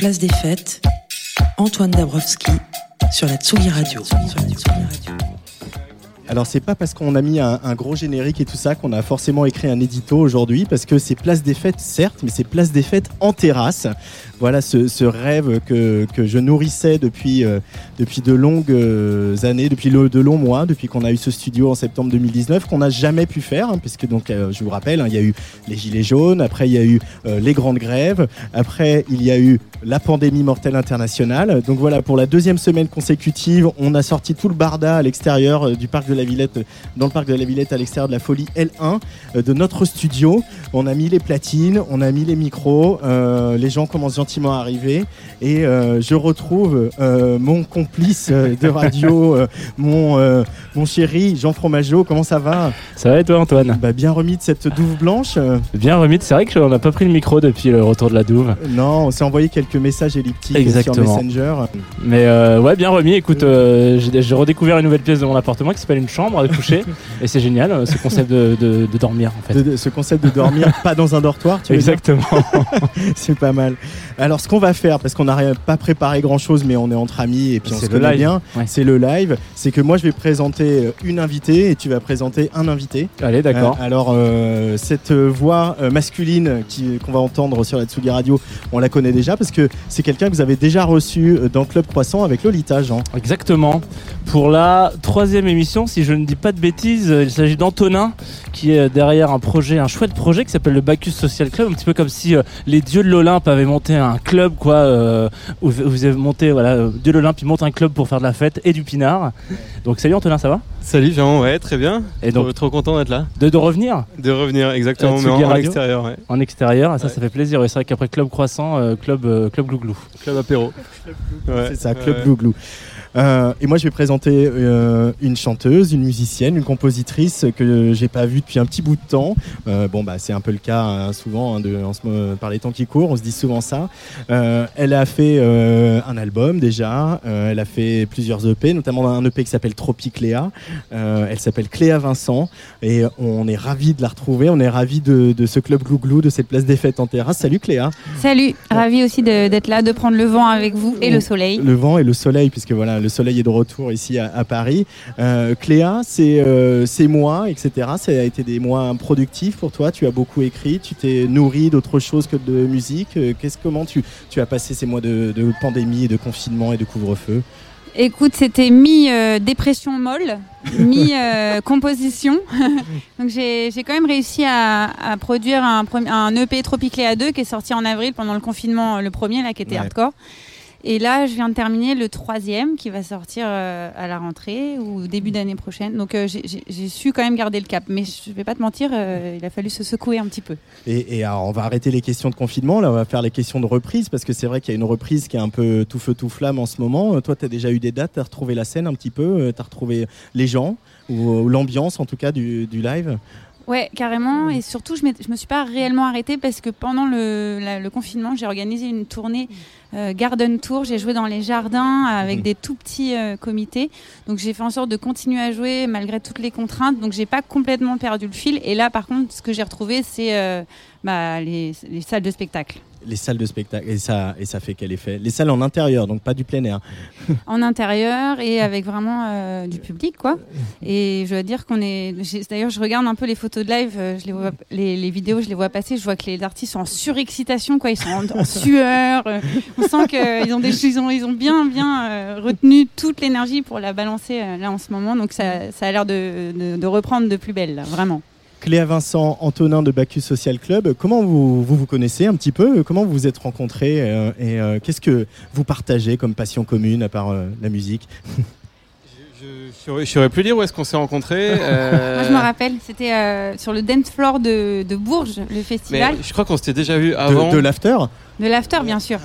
Place des Fêtes, Antoine Dabrowski sur la Tsugi Radio. Alors c'est pas parce qu'on a mis un, un gros générique et tout ça qu'on a forcément écrit un édito aujourd'hui, parce que c'est Place des Fêtes certes, mais c'est Place des Fêtes en terrasse. Voilà ce, rêve que, que je nourrissais depuis, euh, depuis de longues euh, années, depuis de longs mois, depuis qu'on a eu ce studio en septembre 2019, qu'on n'a jamais pu faire, hein, puisque donc euh, je vous rappelle, hein, il y a eu les gilets jaunes, après il y a eu les grandes grèves, après il y a eu la pandémie mortelle internationale. Donc voilà, pour la deuxième semaine consécutive, on a sorti tout le barda à l'extérieur du parc de la Villette, dans le parc de la Villette, à l'extérieur de la folie L1 euh, de notre studio. On a mis les platines, on a mis les micros, les gens commencent gentiment à arriver et euh, je retrouve euh, mon complice euh, de radio, mon, mon chéri Jean Fromageau. Comment ça va? Ça va et toi Antoine? Bah, Bien remis de cette douve blanche. Bien remis, c'est vrai qu'on n'a pas pris le micro depuis le retour de la douve. Non, on s'est envoyé quelques messages elliptiques Exactement. sur Messenger. Mais ouais, bien remis. Écoute, j'ai redécouvert une nouvelle pièce de mon appartement qui s'appelle une chambre à coucher. et c'est génial, ce concept de, de- de dormir en fait. De- ce concept de dormir pas dans un dortoir, tu dire? Exactement. C'est pas mal. Alors, ce qu'on va faire, parce qu'on n'a pas préparé grand chose, mais on est entre amis et puis on se connaît live. bien, Ouais. c'est le live. C'est que moi, je vais présenter euh, une invitée et tu vas présenter un invité. Allez, d'accord. Euh, alors, euh, cette voix masculine qui- qu'on va entendre sur la Tsugi Radio, on la connaît déjà parce que c'est quelqu'un que vous avez déjà reçu dans Club Croissant avec Lolita, Jean. Exactement. Pour la troisième émission, si je ne dis pas de bêtises, il s'agit d'Antonin qui est derrière un projet, un chouette projet qui s'appelle le Bacchus Social Club, un petit peu comme si les dieux de l'Olympe avaient monté un club, quoi, euh, où vous avez monté, voilà, euh, de l'Olympe, ils montent un club pour faire de la fête et du pinard. Donc salut Antonin, ça va? Salut Jean, ouais, très bien. Et donc trop content d'être là, de, de revenir? De revenir exactement, Euh, mais en, extérieur, ouais. en extérieur, ça, Ouais. ça fait plaisir. Et c'est vrai qu'après Club Croissant, euh, Club, euh, club Glouglou. Club apéro. Ouais, C'est ça, Club ouais. Glouglou. Euh, et moi, je vais présenter euh, une chanteuse, une musicienne, une compositrice que j'ai pas vue depuis un petit bout de temps. Euh, bon, bah, c'est un peu le cas hein, souvent hein, de, en ce moment, par les temps qui courent. On se dit souvent ça. Elle a fait un album déjà. Elle a fait plusieurs EP, notamment un EP qui s'appelle Tropic Léa. Euh, elle s'appelle Cléa Vincent et on est ravis de la retrouver. On est ravis de, de ce club Glouglou, de cette place des fêtes en terrasse. Salut Cléa. Salut, ravi aussi d'être là, de prendre le vent avec vous et le soleil. Le vent et le soleil, puisque voilà, le soleil est de retour ici à, à Paris. Euh, Cléa, c'est euh, ces mois, etc. Ça a été des mois productifs pour toi. Tu as beaucoup écrit, tu t'es nourri d'autre chose que de musique. Euh, Qu'est-ce, comment tu, tu as passé ces mois de, de pandémie, de confinement et de couvre-feu? Écoute, c'était mi-dépression molle, mi-composition. Donc j'ai quand même réussi à, à produire un, un EP Tropicléa 2 qui est sorti en avril pendant le confinement, le premier là qui était Ouais. hardcore. Et là, je viens de terminer le troisième qui va sortir euh, à la rentrée ou début d'année prochaine. Donc euh, j'ai- su quand même garder le cap. Mais je vais pas te mentir, euh, il a fallu se secouer un petit peu. Et, alors, on va arrêter les questions de confinement, là on va faire les questions de reprise, parce que c'est vrai qu'il y a une reprise qui est un peu tout feu tout flamme en ce moment. Toi, tu as déjà eu des dates, tu as retrouvé la scène un petit peu, tu as retrouvé les gens, ou, l'ambiance en tout cas du live? Ouais, carrément. Et surtout, je, me suis pas réellement arrêtée parce que pendant le, la- le confinement, j'ai organisé une tournée euh, Garden Tour. J'ai joué dans les jardins avec Mhm. des tout petits euh, comités. Donc, j'ai fait en sorte de continuer à jouer malgré toutes les contraintes. Donc, j'ai pas complètement perdu le fil. Et là, par contre, ce que j'ai retrouvé, c'est euh, bah, les, les salles de spectacle. Les salles de spectacle, et ça, et ça fait quel effet? Les salles en intérieur, donc pas du plein air. en intérieur et avec vraiment euh, du public quoi. Et je dois dire qu'on est d'ailleurs je regarde un peu les photos de live euh, les vidéos je les vois passer je vois que les artistes sont en surexcitation quoi. Ils sont en, sueur euh, on sent qu'ils ont ils ont ils ont bien bien retenu toute l'énergie pour la balancer là en ce moment. Donc ça, ça a l'air de, reprendre de plus belle vraiment Cléa Vincent, Antonin de Bacchus Social Club, comment vous vous, vous connaissez un petit peu? Comment vous vous êtes rencontrés euh, Et euh, qu'est-ce que vous partagez comme passion commune à part euh, la musique? Je, Je saurais- plus dire où est-ce qu'on s'est rencontrés. euh, Moi, je me rappelle, c'était euh, sur le dance floor de, de Bourges, le Mais festival. je crois qu'on s'était déjà vu De, avant. de l'after? De l'after, bien sûr.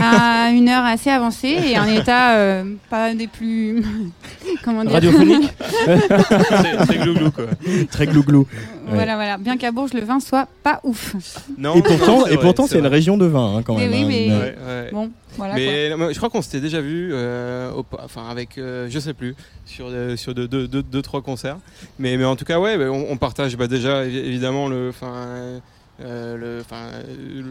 À une heure assez avancée et en état euh, pas des plus. Comment dire Radiophonique Très, très glouglou, quoi. Très glouglou. Voilà, voilà. Bien qu'à Bourges, le vin soit pas ouf. Non, Et pourtant, et pourtant c'est une région de vin hein, quand Mais même. oui, hein, mais- une- Ouais, ouais. Bon, voilà. Mais je crois qu'on s'était déjà vu, euh, au- enfin avec, euh, je sais plus, sur euh, sur deux, deux, deux, deux, trois concerts. Mais mais en tout cas ouais, bah, on, on partage bah, déjà évi- évidemment le, enfin. Euh, euh,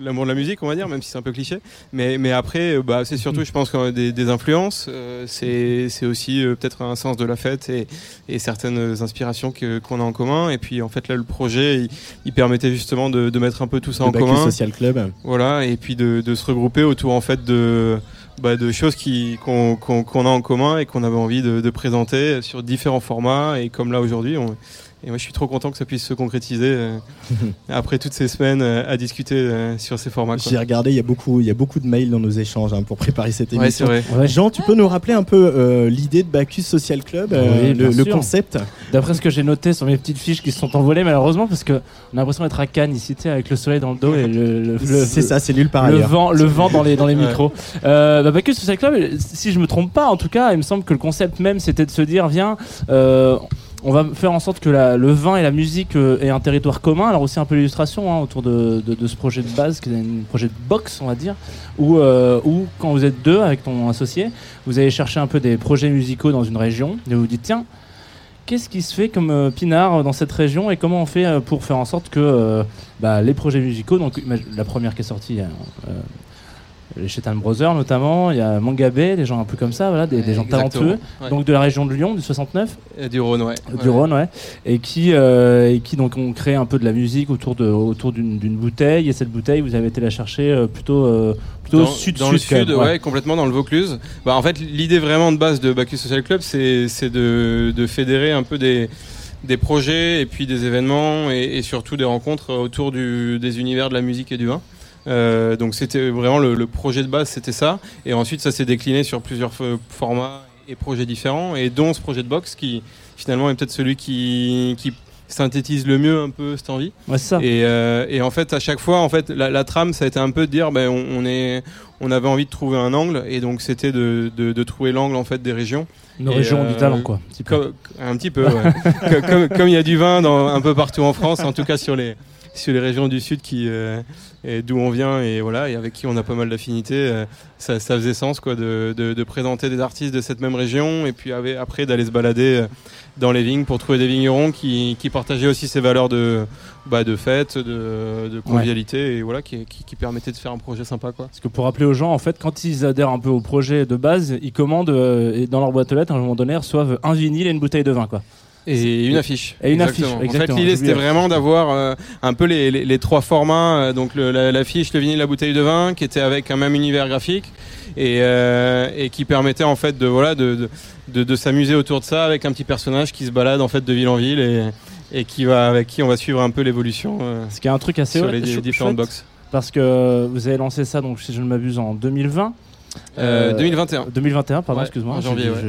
l'amour de la musique, on va dire, même si c'est un peu cliché. Mais, mais après, euh, bah, c'est surtout, je pense, des, des influences. euh, c'est, aussi euh, peut-être un sens de la fête et, et certaines inspirations qu'on a en commun. Et puis, en fait, là, le projet, il, il permettait justement de, de mettre un peu tout ça le en commun. Social Club. Voilà, et puis de, de se regrouper autour en fait de, bah, de choses qu'on a en commun et qu'on avait envie de, de présenter sur différents formats. Et comme là aujourd'hui, on, et moi je suis trop content que ça puisse se concrétiser euh, après toutes ces semaines euh, à discuter euh, sur ces formats. J'ai regardé, il y a beaucoup, il y a beaucoup de mails dans nos échanges hein, pour préparer cette Ouais, émission. vrai. Ouais. Jean, tu peux nous rappeler un peu euh, l'idée de Bacchus Social Club, euh, Oui, le, concept D'après ce que j'ai noté sur mes petites fiches qui se sont envolées, malheureusement, parce que on a l'impression d'être à Cannes ici, avec le soleil dans le dos et le, le, le- C'est ça, c'est nulle part le vent, le vent dans les, dans les Ouais. micros. Euh, bah, Bacchus Social Club, si je me trompe pas, en tout cas, il me semble que le concept même, c'était de se dire, viens, euh, on va faire en sorte que le vin et la musique euh, aient un territoire commun. Alors aussi un peu l'illustration hein, autour de, ce projet de base, qui est un projet de box, on va dire, où, euh, où quand vous êtes deux avec ton associé, vous allez chercher un peu des projets musicaux dans une région et vous vous dites, tiens, Qu'est-ce qui se fait comme euh, pinard dans cette région et comment on fait pour faire en sorte que bah, les projets musicaux, donc la première qui est sortie, les Chetan Brothers notamment, il y a Mangabé, des gens un peu comme ça, voilà, des, des gens talentueux, Ouais. donc de la région de Lyon, du 69, Et du Rhône, ouais. du. Rhône, ouais, et qui, euh, et qui donc ont créé un peu de la musique autour de autour d'une bouteille et cette bouteille vous avez été la chercher euh, plutôt euh, plutôt dans, sud dans le sud, même, ouais. complètement dans le Vaucluse. Bah, en fait, l'idée vraiment de base de Bacchus Social Club, c'est c'est de, de fédérer un peu des, des projets et puis des événements et, et surtout des rencontres autour du, des univers de la musique et du vin. Euh, donc c'était vraiment le, le projet de base, c'était ça. Et ensuite, ça s'est décliné sur plusieurs formats et projets différents, et dont ce projet de box qui finalement est peut-être celui qui, qui synthétise le mieux un peu cette envie. Ouais, ça. Et, euh, et en fait, à chaque fois, en fait, la, la trame, ça a été un peu de dire, ben, on, on est, on avait envie de trouver un angle, et donc c'était de, de, de trouver l'angle en fait des régions, Nos et, régions euh, du talent, quoi. un petit peu. comme, un petit peu, ouais. comme, il y a du vin dans, un peu partout en France, en tout cas sur les, sur les régions du sud qui, euh, d'où on vient et voilà, et avec qui on a pas mal d'affinités, euh, ça, ça faisait sens quoi de, de, de présenter des artistes de cette même région, et puis après d'aller se balader euh, dans les vignes pour trouver des vignerons qui, qui partageaient aussi ces valeurs de, bah, de fête, de, de convivialité, et voilà, qui, qui, qui permettaient de faire un projet sympa quoi. Parce que pour rappeler aux gens, en fait, quand ils adhèrent un peu au projet de base, ils commandent euh, et dans leur boîte aux lettres, à un moment donné, reçoivent un vinyle et une bouteille de vin, quoi. Et une affiche. Et une Exactement. affiche, En fait, exactement, l'idée c'était vraiment d'avoir euh, un peu les, les, les trois formats, euh, donc le- la- l'affiche, le vinyle, la bouteille de vin, qui était avec un même univers graphique et, euh, et qui permettait en fait de voilà de, de, de, de s'amuser autour de ça avec un petit personnage qui se balade en fait de ville en ville et, et qui va avec qui on va suivre un peu l'évolution euh, Ce qui est un truc assez sur les chou- différentes boxes. Parce que vous avez lancé ça, donc si je ne m'abuse, en 2020. Euh, Euh, 2021. 2021, pardon, Ouais, excuse-moi,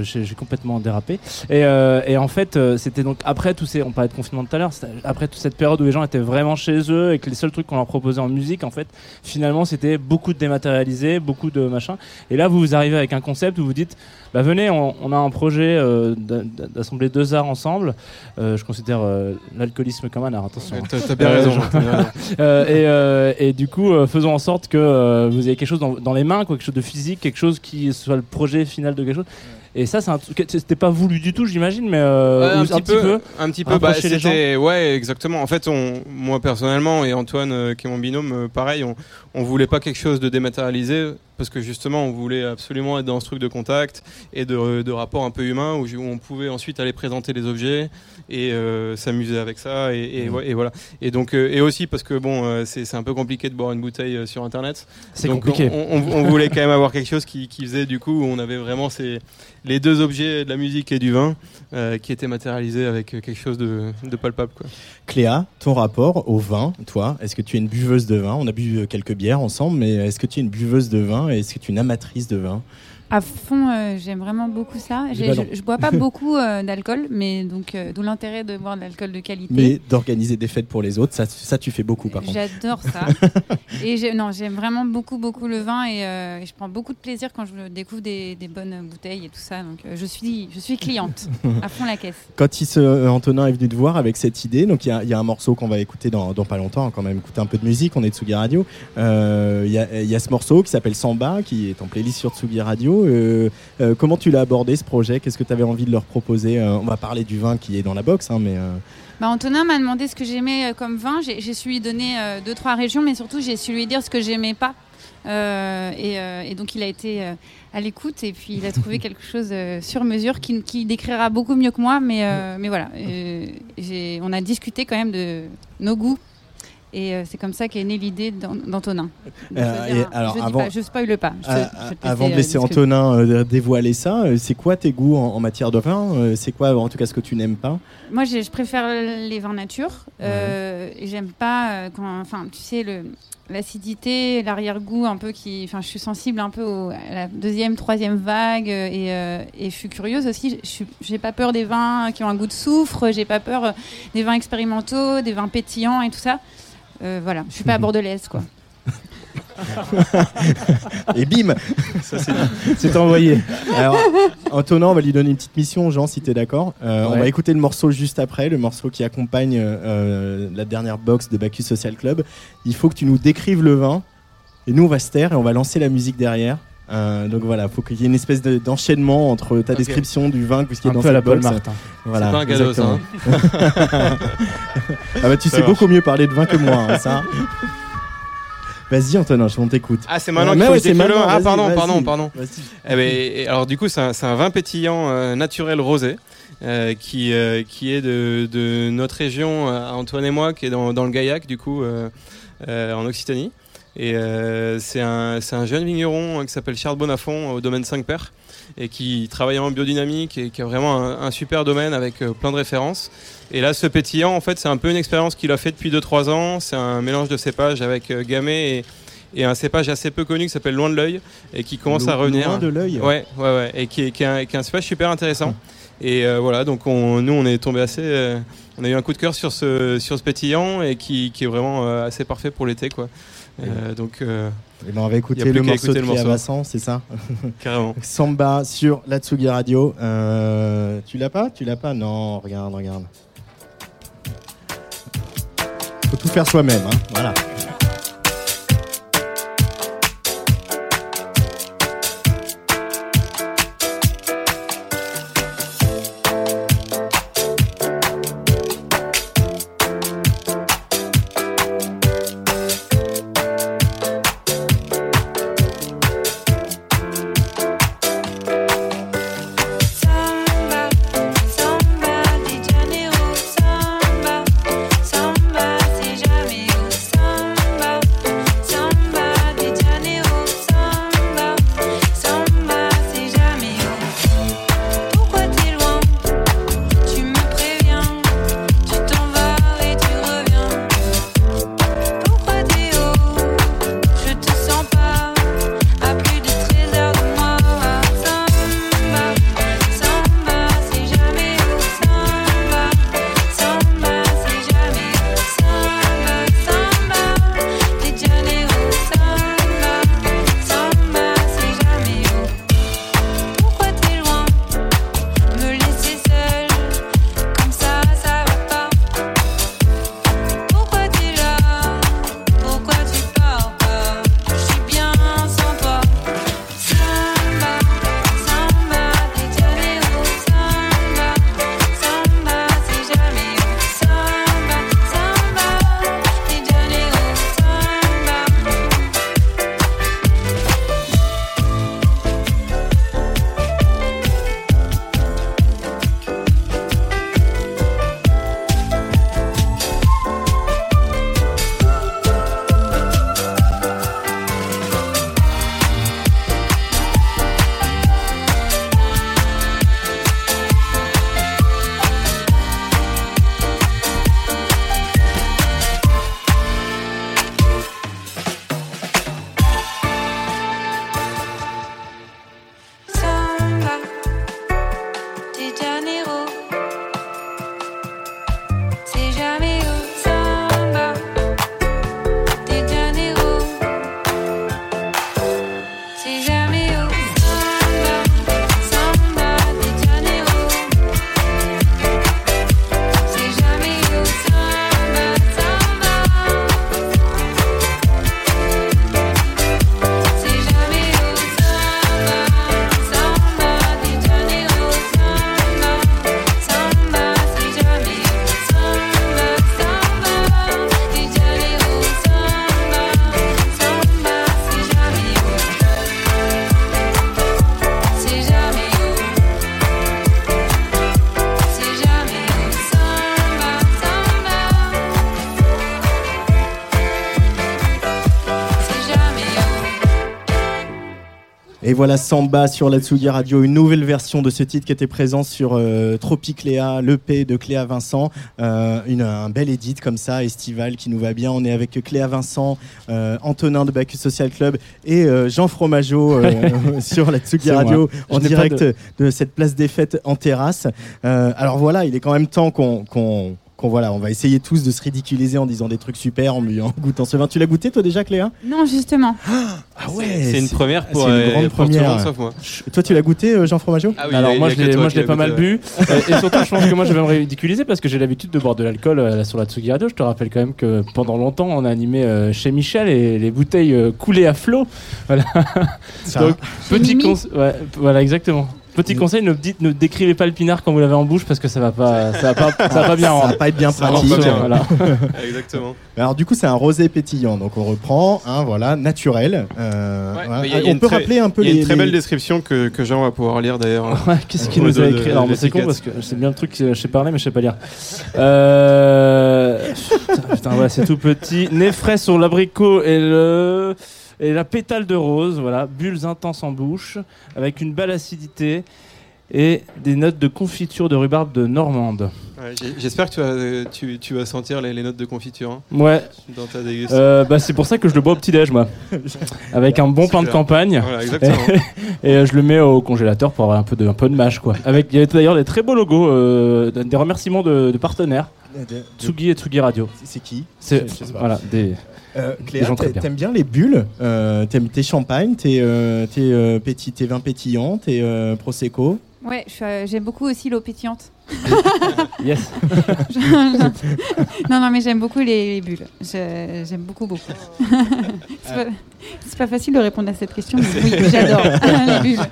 j'ai- ouais. complètement dérapé. Et, euh, et en fait, euh, c'était donc après tous ces, on parlait de confinement tout à l'heure, après toute cette période où les gens étaient vraiment chez eux et que les seuls trucs qu'on leur proposait en musique, en fait, finalement, c'était beaucoup de dématérialisé, beaucoup de machin. Et là, vous vous arrivez avec un concept où vous dites, bah venez, on, on a un projet euh, d'a- d'a- d'assembler deux arts ensemble. Euh, je considère euh, l'alcoolisme comme un art, attention. T'as bien Euh, raison. Euh, et, euh, et du coup, euh, faisons en sorte que euh, vous ayez quelque chose dans, dans les mains, quoi, quelque chose de physique, quelque chose qui soit le projet final de quelque chose. Et ça. C'était pas voulu du tout, j'imagine, mais euh, Ouais, un, petit peu, un petit peu. Bah, les c'était ouais, exactement. En fait, on, moi personnellement et Antoine, euh, qui est mon binôme, euh, pareil, on, on voulait pas quelque chose de dématérialisé parce que justement, on voulait absolument être dans ce truc de contact et de, de rapport un peu humain où, où on pouvait ensuite aller présenter les objets et euh, s'amuser avec ça et, et voilà. Et donc et et aussi parce que bon, euh, c'est un peu compliqué de boire une bouteille euh, sur internet. C'est compliqué. On, on- on voulait quand même avoir quelque chose qui, qui faisait du coup où on avait vraiment ces, les deux objets de la musique et du vin euh, qui étaient matérialisés avec euh, quelque chose de, palpable. Cléa, ton rapport au vin, toi, est-ce que tu es une buveuse de vin? On a bu euh, quelques bières ensemble, mais est-ce que tu es une buveuse de vin et est-ce que tu es une amatrice de vin? À fond, euh, j'aime vraiment beaucoup ça. Je, je bois pas beaucoup euh, d'alcool, mais donc euh, d'où l'intérêt de boire de l'alcool de qualité. Mais d'organiser des fêtes pour les autres, ça, ça tu fais beaucoup par contre. J'adore ça. et j'ai- non, j'aime vraiment beaucoup, beaucoup le vin et, euh, et je prends beaucoup de plaisir quand je découvre des, des bonnes bouteilles et tout ça. Donc euh, je suis, je suis cliente à fond la caisse. Quand il se, euh, Antonin est venu te voir avec cette idée, donc il y a, il y a un morceau qu'on va écouter dans, dans pas longtemps, quand même écouter un peu de musique, on est Tsugi Radio. Euh, Il y, a, il y a ce morceau qui s'appelle Samba, qui est en playlist sur Tsugi Radio. Euh, euh, comment tu l'as abordé ce projet? Qu'est-ce que tu avais envie de leur proposer? Euh, On va parler du vin qui est dans la box, hein, mais Bah, Antonin m'a demandé ce que j'aimais comme vin. J'ai su lui donner deux, trois régions, mais surtout j'ai su lui dire ce que j'aimais pas. Euh, et, euh, et donc il a été euh, à l'écoute et puis il a trouvé quelque chose sur mesure qui, qui décrira beaucoup mieux que moi. Mais, mais voilà, on a discuté quand même de nos goûts. Et euh, c'est comme ça qu'est née l'idée d'An- d'Antonin. Euh, alors, je, avant- pas, je spoil pas. Je à- je te avant de euh, laisser. Antonin euh, dévoiler ça, euh, c'est quoi tes goûts en, en matière de vin Euh, C'est quoi en tout cas ce que tu n'aimes pas? Moi, je préfère les vins nature. Euh, et J'aime pas euh, quand, enfin, tu sais, l'acidité, l'arrière-goût un peu qui, enfin, je suis sensible un peu au- à la deuxième, troisième vague euh, et, euh, et je suis curieuse aussi. Je J'ai pas peur des vins qui ont un goût de soufre. J'ai pas peur euh, des vins expérimentaux, des vins pétillants et tout ça. Euh, voilà, je suis pas bordelaise quoi. Et bim Ça, c'est envoyé. Alors, Antonin, on va lui donner une petite mission, Jean, si tu es d'accord. Euh, On va écouter le morceau juste après, le morceau qui accompagne euh, la dernière box de Bacchus Social Club. Il faut que tu nous décrives le vin. Et nous, on va se taire et on va lancer la musique derrière. Euh, donc voilà, il faut qu'il y ait une espèce de- d'enchaînement entre ta description du vin, ce qui est Un dans peu à la Paul. Martin. Voilà, c'est pas un cadeau, ça. exactement. hein. Ah bah tu Ça sais marche. beaucoup mieux parler de vin que moi, hein, ça. Vas-y Antonin, on t'écoute. Ah, c'est maintenant Euh, qu'il mais faut ouais, que maintenant, Ah, pardon, pardon, pardon. Eh ben, et alors du coup, c'est un, vin pétillant euh, naturel rosé euh, qui, euh, qui est de, de notre région, euh, Antoine et moi, qui est dans, dans le Gaillac, du coup, euh, euh, en Occitanie. Et euh, c'est un, jeune vigneron euh, qui s'appelle Charles Bonafont au domaine 5 Pères et qui travaille en biodynamique et qui a vraiment un, un super domaine avec euh, plein de références. Et là, ce pétillant, en fait, c'est un peu une expérience qu'il a fait depuis 2-3 ans. C'est un mélange de cépages avec euh, Gamay et, et un cépage assez peu connu qui s'appelle Loin de l'œil et qui commence à revenir. Loin de l'œil. Ouais, ouais, ouais, et qui est, qui est un, qui est un cépage super intéressant. Et euh, voilà, donc on, nous on est tombé assez, euh, on a eu un coup de cœur sur ce sur ce pétillant et qui, qui est vraiment euh, assez parfait pour l'été quoi. Euh, donc euh, Eh ben, on va écouter le morceau de. Cléa-Vincent, c'est ça carrément. Samba sur la Tsugi Radio. Euh, tu l'as pas? Tu l'as pas? Non, regarde, regarde. Faut tout faire soi-même, hein. voilà. Voilà Samba sur la Tsugi Radio, une nouvelle version de ce titre qui était présent sur euh, Tropic Léa, l'EP de Cléa Vincent. Euh, une, un bel edit comme ça, estival, qui nous va bien. On est avec Cléa Vincent, euh, Antonin de Bacchus Social Club et euh, Jean Fromageau sur la Tsugi Radio moi. en direct de... cette place des fêtes en terrasse. Alors voilà, il est quand même temps qu'on. qu'on qu'on voilà, on va essayer tous de se ridiculiser en disant des trucs super, en, goûtant ce vin. Tu l'as goûté toi déjà, Cléa? Non, justement. Ah C'est une première pour, une euh, grande pour tout le première. monde sauf moi. Toi, tu l'as goûté, euh, Jean Fromageau? Ah oui, Alors moi je l'ai moi je l'ai pas mal goûté, ouais. bu Euh, et surtout je pense que moi je vais me ridiculiser parce que j'ai l'habitude de boire de l'alcool euh, sur la Tsugi Radio. Je te rappelle quand même que pendant longtemps on a animé euh, chez Michel et les bouteilles euh, coulaient à flot. Voilà. Ça- Donc petit conseil, ouais, voilà exactement. Petit conseil, ne dites, ne décrivez pas le pinard quand vous l'avez en bouche parce que ça va pas, ça va pas, ça va pas bien Ça va pas être bien pratique. rend pas bien. Voilà. Exactement. Alors du coup, c'est un rosé pétillant. Donc on reprend, hein, voilà, naturel. Euh, Ouais, voilà. a- a on une peut très- rappeler un peu Il y a les. une très les- belle description que, que Jean va pouvoir lire d'ailleurs. Ouais, Qu'est-ce qu'il nous a écrit de Alors, moi, c'est con parce que c'est bien le truc que je sais parler, mais je sais pas lire. Euh... Putain, putain, ouais, c'est tout petit. Nez frais sur l'abricot et le et la pétale de rose, voilà, bulles intenses en bouche, avec une belle acidité et des notes de confiture de rhubarbe de Normande. Ouais, J'espère que tu vas, tu, tu vas sentir les, les notes de confiture hein, Ouais, dans ta dégustation. euh, bah, c'est pour ça que je le bois au petit déj, moi, avec un bon pain de campagne. Voilà, exactement. Et euh, je le mets au congélateur pour avoir un peu de, un peu de mâche, quoi. Avec, il y avait d'ailleurs des très beaux logos, euh, des remerciements de, de partenaires. de- de- Tsugi et Tsugi Radio. C'est qui C'est Je- je sais pas. voilà des. Euh, Des Cléa, gens très t'a- bien. t'aimes bien les bulles euh, T'aimes tes champagnes, tes, euh, tes, euh, petits- tes vins pétillants, tes euh, prosecco Ouais, euh, j'aime beaucoup aussi l'eau pétillante. Yes. non, non, mais j'aime beaucoup les, les bulles. Je- j'aime beaucoup, beaucoup. c'est, pas, c'est pas facile de répondre à cette question, mais oui, j'adore les bulles.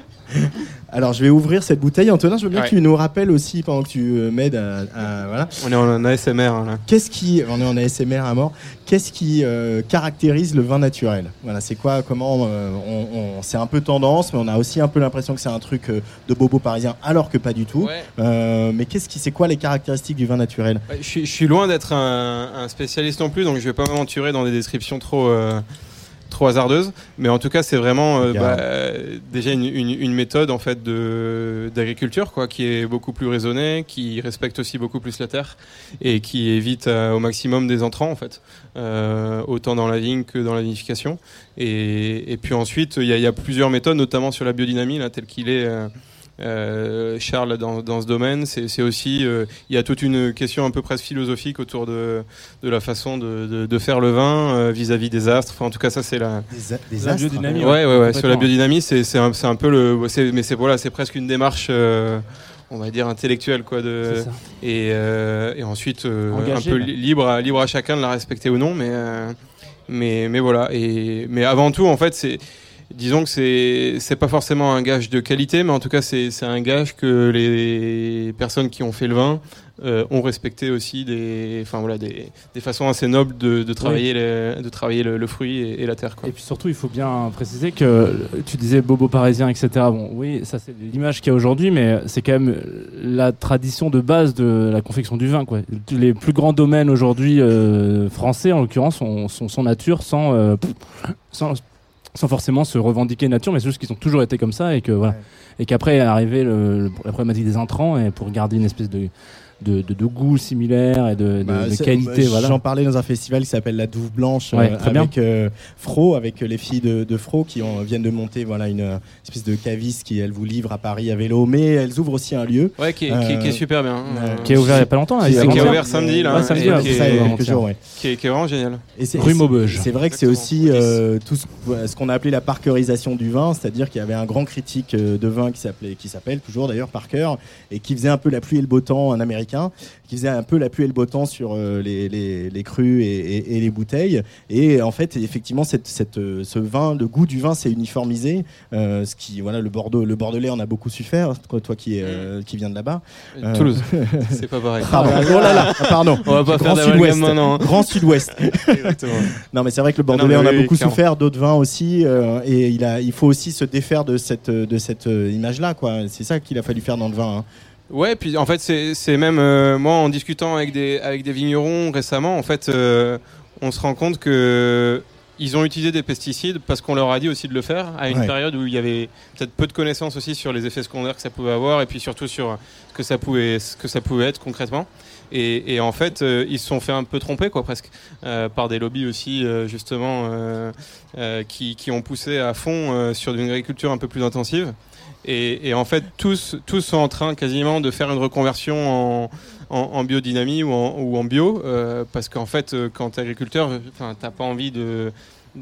Alors je vais ouvrir cette bouteille. Antonin, je veux bien Ouais. que tu nous rappelles aussi pendant que tu euh, m'aides à, à- voilà. On est en ASMR hein, là. Qu'est-ce qui, on est en ASMR à mort. Qu'est-ce qui euh, caractérise le vin naturel? Voilà, c'est quoi Comment euh, on, on- C'est un peu tendance, mais on a aussi un peu l'impression que c'est un truc euh, de bobo parisien, alors que pas du tout. Mais qu'est-ce qui, c'est quoi les caractéristiques du vin naturel? Ouais, je, suis, je suis loin d'être un, un spécialiste non plus, donc je vais pas m'aventurer dans des descriptions trop, trop hasardeuses. Mais en tout cas, c'est vraiment euh, bah, euh, déjà une, une- une méthode en fait d'agriculture quoi, qui est beaucoup plus raisonnée, qui respecte aussi beaucoup plus la terre et qui évite euh, au maximum des entrants en fait, euh, autant dans la vigne que dans la vinification. Et, et puis ensuite, il y, a- il y a plusieurs méthodes, notamment sur la biodynamie là, tel qu'il est. euh, Charles dans, dans ce domaine, c'est aussi euh, il y a toute une question un peu presque philosophique autour de, de la façon de, de, de faire le vin euh, vis-à-vis des astres. Enfin, en tout cas, ça c'est la. Des, a- des La astres biodynamie, Ouais, ouais, ouais. Sur la biodynamie, c'est c'est un, c'est un peu le. Mais c'est voilà, c'est presque une démarche. euh, on va dire intellectuelle quoi de C'est ça. et, euh, et ensuite euh, Engagé, un peu libre à, libre à chacun de la respecter ou non mais euh, mais mais voilà et mais avant tout en fait c'est disons que c'est c'est pas forcément un gage de qualité mais en tout cas c'est c'est un gage que les personnes qui ont fait le vin euh, ont respecté aussi des enfin voilà des, des façons assez nobles de, de travailler les- de travailler le, le fruit et, et la terre quoi. Et puis surtout, il faut bien préciser que tu disais bobo parisien, etc. Bon, oui, ça c'est l'image qu'il y a aujourd'hui, mais c'est quand même la tradition de base de la confection du vin. Quoi. Les plus grands domaines aujourd'hui euh, français, en l'occurrence, sont, sont, sont nature sans, euh, sans, sans forcément se revendiquer nature, mais c'est juste qu'ils ont toujours été comme ça et que voilà. Ouais. Et qu'après est arrivé le- le- la problématique des intrants et pour garder une espèce de de, de, de goût similaire et de, de- Bah, de qualité. voilà. J'en parlais dans un festival qui s'appelle La Douve Blanche Ouais, euh, très bien. avec euh, Fro, avec les filles de, de Fro qui ont, viennent de monter voilà une euh, espèce de caviste qui elles vous livrent à Paris à vélo, mais elles ouvrent aussi un lieu. Ouais qui est, qui est- qui est Euh, super bien. hein. euh, Qui est ouvert il y a pas longtemps. là, Qui est ouvert samedi, là, Ouais, samedi, là, qui C'est est- vraiment génial. Et c'est- Rue Maubeuge. C'est vrai que c'est aussi euh, tout ce, qu'on a appelé la parkerisation du vin, c'est-à-dire qu'il y avait un grand critique euh, de vin qui s'appelait, qui s'appelle toujours d'ailleurs Parker, et qui faisait un peu la pluie et le beau temps, un américain, qui faisait un peu la pluie et le beau temps sur euh, les, les, les crus et, et- et les bouteilles. Et en fait, effectivement, cette, cette, euh, ce vin, le goût du vin s'est uniformisé. euh, ce qui, voilà, le Bordeaux, le Bordelais en a beaucoup su faire. Toi, toi qui, euh, viens de là-bas. Euh, Toulouse, c'est pas pareil. Ah, bah, oh là là, ah, pardon. On va pas Grand faire Sud-Ouest. maintenant. hein. Grand Sud-Ouest. Exactement. Non, mais c'est vrai que le Ah non, Bordelais mais en a oui, beaucoup clairement. souffert, d'autres vins aussi, et il, a, il faut aussi se défaire de cette, de cette image-là, quoi. C'est ça qu'il a fallu faire dans le vin. hein. Ouais, puis en fait, c'est même euh, moi en discutant avec des avec des vignerons récemment, en fait, euh, on se rend compte que ils ont utilisé des pesticides parce qu'on leur a dit aussi de le faire à une Ouais. période où il y avait peut-être peu de connaissances aussi sur les effets secondaires que ça pouvait avoir et puis surtout sur ce que ça pouvait, ce que ça pouvait être concrètement. Et, et en fait, euh, ils se sont fait un peu tromper, quoi, presque, euh, par des lobbies aussi, euh, justement, qui, qui ont poussé à fond sur une agriculture un peu plus intensive. Et, en fait, tous, tous sont en train quasiment de faire une reconversion en, biodynamie ou en, bio, euh, parce qu'en fait, euh, quand tu es agriculteur, t'as pas envie de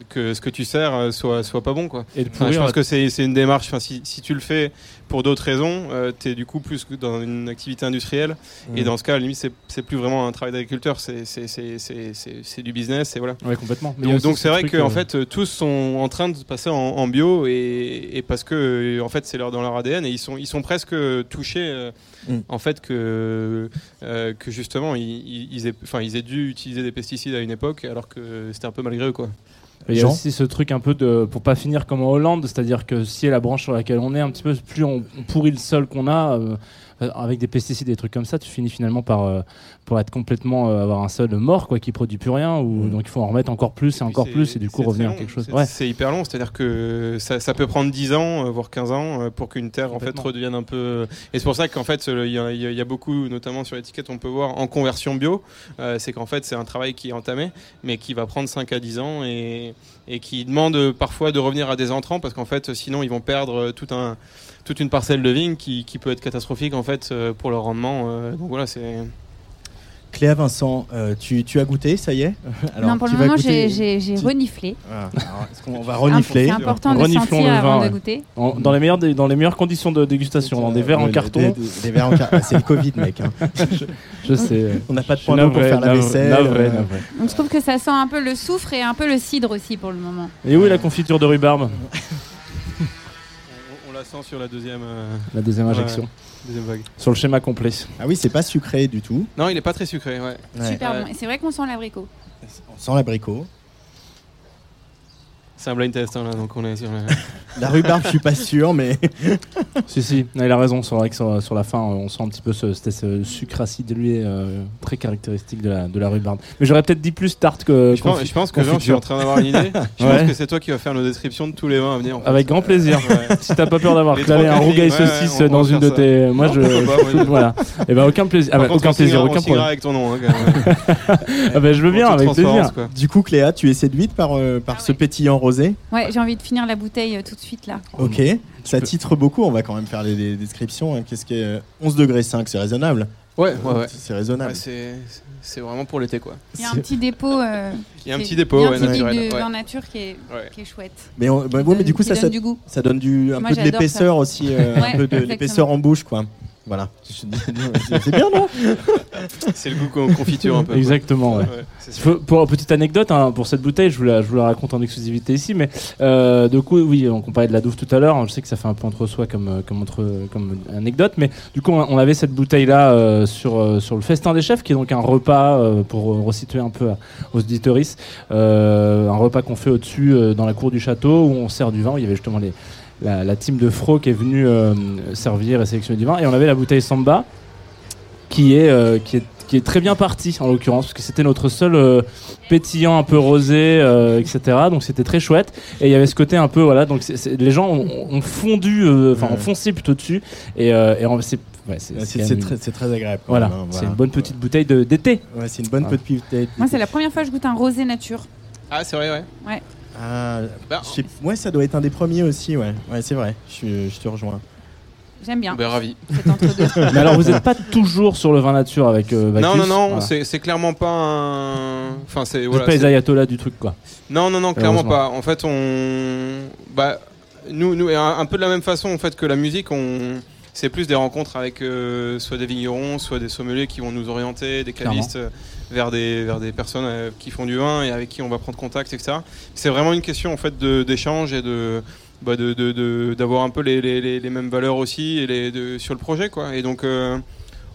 que ce que tu sers euh, soit soit pas bon quoi. Et de Enfin, je pense que c'est c'est une démarche. Enfin, si, si tu le fais pour d'autres raisons, euh, tu es du coup plus dans une activité industrielle. Et Mm. dans ce cas, à la limite, c'est c'est plus vraiment un travail d'agriculteur, c'est c'est- c'est- c'est- c'est- c'est du business et voilà. Ouais, complètement. Mais Donc ce c'est vrai truc, que en euh, fait tous sont en train de passer en, en bio et, et parce que en fait c'est leur dans leur ADN et ils sont ils sont presque touchés euh, Mm. en fait que que justement ils, ils, aient ils aient dû utiliser des pesticides à une époque alors que c'était un peu malgré eux quoi. Il y a aussi ce truc un peu de pour pas finir comme en Hollande, c'est-à-dire que si la branche sur laquelle on est un petit peu plus on, on pourrit le sol qu'on a euh, avec des pesticides et des trucs comme ça, tu finis finalement par euh, pour être complètement euh, avoir un sol mort quoi qui produit plus rien ou Mm. donc il faut en remettre encore plus et encore plus et du coup revenir à quelque chose. C'est- Ouais. C'est hyper long, c'est-à-dire que ça, ça peut prendre 10 ans, euh, voire 15 ans, euh, pour qu'une terre en fait redevienne un peu. Et c'est pour ça qu'en fait, il y, a- y y beaucoup, notamment sur l'étiquette, on peut voir en conversion bio, euh, c'est qu'en fait c'est un travail qui est entamé, mais qui va prendre 5 à 10 ans et, et qui demande parfois de revenir à des entrants parce qu'en fait, sinon ils vont perdre tout un toute une parcelle de vigne qui, qui peut être catastrophique en fait pour leur rendement. donc voilà, c'est. Cléa Vincent, euh, tu, tu as goûté, ça y est non, pour tu le moment, goûter- j'ai tu- reniflé. Ah, alors, est-ce qu'on va renifler C'est important de Reniflons sentir le vin, avant ouais. de goûter. En- dans les meilleures des- dans les meilleures conditions de dégustation, dans des verres en carton. Des, des- des verres en carton. Ah, c'est le Covid, mec. hein. Je sais. On n'a pas de point d'eau pour faire la vaisselle. navré, euh, navré. Donc je trouve que ça sent un peu le soufre et un peu le cidre aussi pour le moment. Et où est la confiture de rhubarbe? On, on la sent sur la deuxième, euh, La deuxième Ouais. injection. Deuxième vague. Sur le schéma complet. Ah oui, c'est pas sucré du tout. Non, il est pas très sucré, ouais. Ouais. Super Ouais. bon. Et c'est vrai qu'on sent l'abricot. On sent l'abricot. C'est un blind test hein, là, donc on est sur la- La rhubarbe, je suis pas sûr, mais Si, si, il a raison. C'est vrai que sur, sur la fin, on sent un petit peu ce, ce sucre acide dilué euh, très caractéristique de la, de la rhubarbe. Mais j'aurais peut-être dit plus tarte que. Je pense, confi- je pense que Jean, je suis en train d'avoir une idée. Je Ouais. pense que c'est toi qui vas faire nos descriptions de tous les vins à venir. en fait. Avec grand plaisir. Ouais. Si t'as pas peur d'avoir trois un rougail saucisse ouais, dans une de ça. tes. Moi, Non, je. pas, moi, voilà. Et ben aucun plaisir. Ah bah, aucun on plaisir, aucun problème. avec ton nom. hein, quand même. Ah bah, je veux bien, avec plaisir. du coup, Cléa, tu es séduite par, euh, par Ah ce pétillant rosé. Ouais, j'ai envie de finir la bouteille euh, tout de suite là. Ok. Ça peux- titre beaucoup. On va quand même faire les, les descriptions. hein. Qu'est-ce qui est euh, 11 degrés 5 C'est raisonnable. Ouais, ouais, ouais. C'est raisonnable. Ouais, c'est c'est vraiment pour l'été quoi. Il y a un petit dépôt. euh, Il y a un qui petit dépôt ouais, naturel. de ouais. vin nature qui est, Ouais. qui est chouette. mais, on- bah, Qui ouais, mais du coup, qui ça, donne ça, du goût. ça donne du, un Moi, peu de j'adore l'épaisseur aussi. euh, Ouais, un peu de exactement. l'épaisseur en bouche, quoi. Voilà. C'est c'est bien, non C'est le goût con- confiture un peu. Exactement, ouais. Ouais, Pour petite anecdote, hein, pour cette bouteille, je vous, la, je vous la raconte en exclusivité ici, mais euh, du coup, oui, on parlait de la douve tout à l'heure. hein, Je sais que ça fait un peu entre soi comme, euh, comme, entre, comme anecdote, mais du coup, on, on avait cette bouteille-là euh, sur, euh, sur le festin des chefs, qui est donc un repas euh, pour resituer un peu à- aux auditoristes, euh, un repas qu'on fait au-dessus euh, dans la cour du château où on sert du vin. où Il y avait justement les, la, la team de Fro qui est venue euh, servir et sélectionner du vin, et on avait la bouteille Samba qui est, euh, qui est qui est très bien partie en l'occurrence parce que c'était notre seul euh, pétillant un peu rosé euh, etc donc c'était très chouette et il y avait ce côté un peu voilà donc les gens ont, ont fondu enfin Ouais. ont foncé plutôt dessus et, euh, c'est ouais, très, agréable. voilà c'est une bonne petite bouteille de- d'été Ouais, c'est une bonne Ah. petite bouteille. Moi, c'est la première fois que je goûte un rosé nature. Ah, c'est vrai, ouais. Ah, Bah, sais- ouais, ça doit être un des premiers aussi, ouais. Ouais, c'est vrai. Je, te rejoins. J'aime bien. ben, ravi. Mais alors vous n'êtes pas toujours sur le vin nature avec euh, Non, Bacchus non, non, Voilà. c'est clairement pas un. Enfin, c'est. Voilà, pas les ayatollahs du truc quoi Non, non, non, clairement pas. En fait, on. Bah, nous, nous, un, un peu de la même façon en fait que la musique, on. C'est plus des rencontres avec euh, soit des vignerons, soit des sommeliers qui vont nous orienter, des cavistes euh, vers des vers des personnes euh, qui font du vin et avec qui on va prendre contact, etc. C'est vraiment une question en fait de- d'échange et de bah, de- de- de- d'avoir un peu les, les, les- mêmes valeurs aussi et les, de, sur le projet quoi. Et donc euh,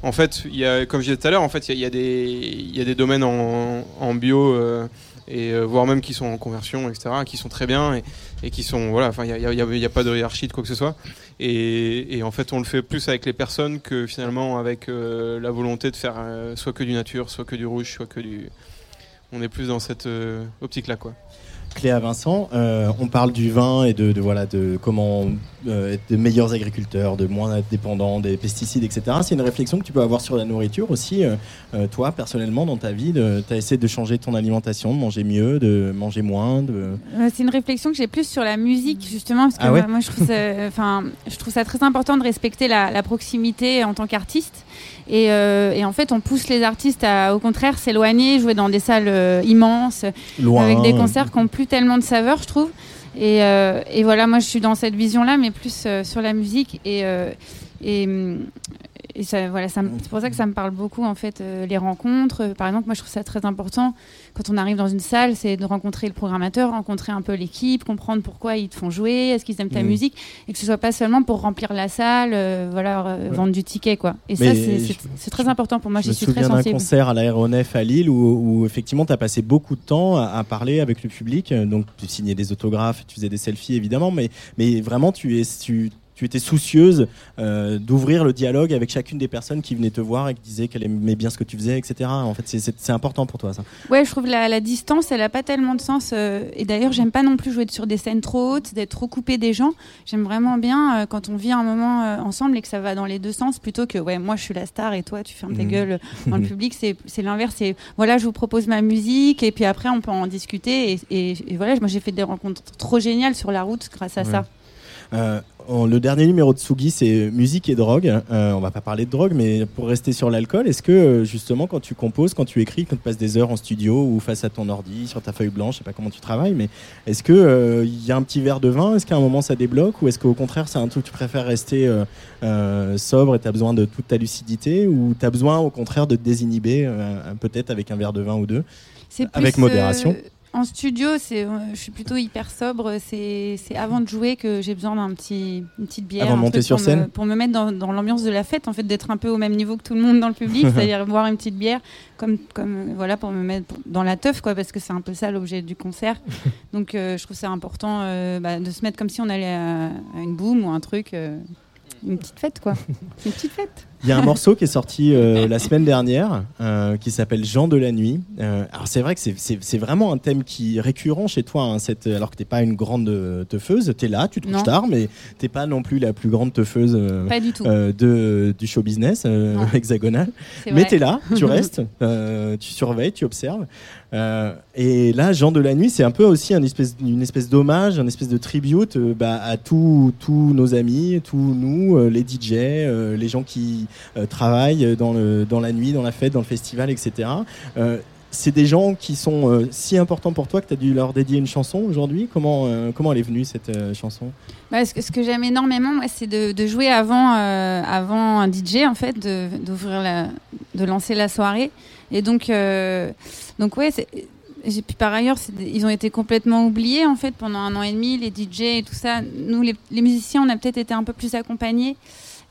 en fait, y a, comme je disais tout à l'heure, en fait, il y, y y a des domaines en, en bio. euh, et voire même qui sont en conversion, etc., qui sont très bien et, et qui sont voilà, enfin il n'y a, a- a pas de hiérarchie de quoi que ce soit. Et, en fait, on le fait plus avec les personnes que finalement avec euh, la volonté de faire euh, soit que du nature, soit que du rouge, soit que du. On est plus dans cette euh, optique-là, quoi. Cléa Vincent, euh, on parle du vin et de, de, voilà de comment euh, être de meilleurs agriculteurs, de moins être dépendants des pesticides, etc. C'est une réflexion que tu peux avoir sur la nourriture aussi. euh, toi, personnellement, dans ta vie, tu as essayé de changer ton alimentation, de manger mieux, de manger moins. De... C'est une réflexion que j'ai plus sur la musique justement parce que Ah ouais moi, moi, je trouve ça, enfin je trouve ça très important de respecter la, la proximité en tant qu'artiste et, euh, et en fait on pousse les artistes à au contraire s'éloigner jouer dans des salles euh, immenses Loin, avec des concerts qui n'ont tellement de saveur je trouve. Et, euh, et voilà moi je suis dans cette vision là mais plus euh, sur la musique et euh, et, hum, et ça, voilà, ça me- c'est pour ça que ça me parle beaucoup en fait euh, les rencontres. Euh, Par exemple, moi je trouve ça très important quand on arrive dans une salle, c'est de rencontrer le programmateur, rencontrer un peu l'équipe, comprendre pourquoi ils te font jouer, est-ce qu'ils aiment ta Mhm. musique, et que ce soit pas seulement pour remplir la salle, euh, voilà, euh, Ouais. vendre du ticket quoi. Et Mais ça c'est- je- très important pour moi. Je J'y me suis très souviens d'un sensible. concert à l'aéronef à Lille où, où effectivement tu as passé beaucoup de temps à, à parler avec le public. Donc tu signais des autographes, tu faisais des selfies évidemment, mais, mais vraiment tu, es, tu, tu étais soucieuse euh, d'ouvrir le dialogue avec chacune des personnes qui venaient te voir et qui disaient qu'elle aimait bien ce que tu faisais, etc. En fait, c'est- important pour toi ça. Ouais, je trouve la, la distance, elle a pas tellement de sens. euh, et d'ailleurs, j'aime pas non plus jouer sur des scènes trop hautes, d'être trop coupé des gens. J'aime vraiment bien euh, quand on vit un moment ensemble et que ça va dans les deux sens, plutôt que ouais, moi je suis la star et toi tu fermes ta Mhm. gueule dans le public. C'est c'est l'inverse. C'est voilà, je vous propose ma musique et puis après on peut en discuter. Et, et- et voilà, moi j'ai fait des rencontres trop géniales sur la route grâce à Ouais. ça. Euh, le dernier numéro de Sugi, c'est musique et drogue. Euh, on va pas parler de drogue, mais pour rester sur l'alcool, est-ce que euh, justement, quand tu composes, quand tu écris, quand tu passes des heures en studio ou face à ton ordi, sur ta feuille blanche, je sais pas comment tu travailles, mais est-ce que euh, il y a un petit verre de vin? Est-ce qu'à un moment ça débloque? Ou est-ce qu'au contraire, c'est un truc que tu préfères rester euh, euh, sobre et tu as besoin de toute ta lucidité? Ou tu as besoin au contraire de te désinhiber, euh, peut-être avec un verre de vin ou deux? C'est Avec modération. euh, en studio, c'est, euh, je suis plutôt hyper sobre. C'est, c'est avant de jouer que j'ai besoin d'un petit, une petite bière, Avant de monter sur pour scène me, pour me mettre dans, dans l'ambiance de la fête, en fait, d'être un peu au même niveau que tout le monde dans le public, c'est-à-dire boire une petite bière, comme, comme euh, voilà, pour me mettre dans la teuf, quoi, parce que c'est un peu ça l'objet du concert. Donc, euh, je trouve ça important euh, bah, de se mettre comme si on allait à, à une boum ou un truc. euh, une petite fête, quoi. une petite fête. Il y a un morceau qui est sorti euh, la semaine dernière euh, qui s'appelle Jean de la nuit. Euh, alors c'est vrai que c'est- vraiment un thème qui est récurrent chez toi, hein, cette, alors que t'es pas une grande euh, teufeuse, t'es là, tu te couches tard, mais t'es pas non plus la plus grande teufeuse Pas du tout. euh, de, du show business euh, hexagonal. Mais t'es là, tu restes, euh, tu surveilles, tu observes. Euh, et là, Jean de la nuit, c'est un peu aussi un une espèce d'hommage, une espèce de tribute euh, bah, à tous nos amis, tous nous, euh, les DJ, les gens qui travaillent dans, la nuit, dans la fête, dans le festival, etc. C'est des gens qui sont si importants pour toi que tu as dû leur dédier une chanson aujourd'hui. Comment, comment elle est venue cette chanson? Bah, ce que, j'aime énormément, c'est de, jouer avant, un DJ, en fait, de lancer la soirée. Et donc, euh, donc ouais, j'ai puis par ailleurs, ils ont été complètement oubliés en fait pendant un an et demi, les DJ et tout ça. Nous, les, les musiciens, on a peut-être été un peu plus accompagnés,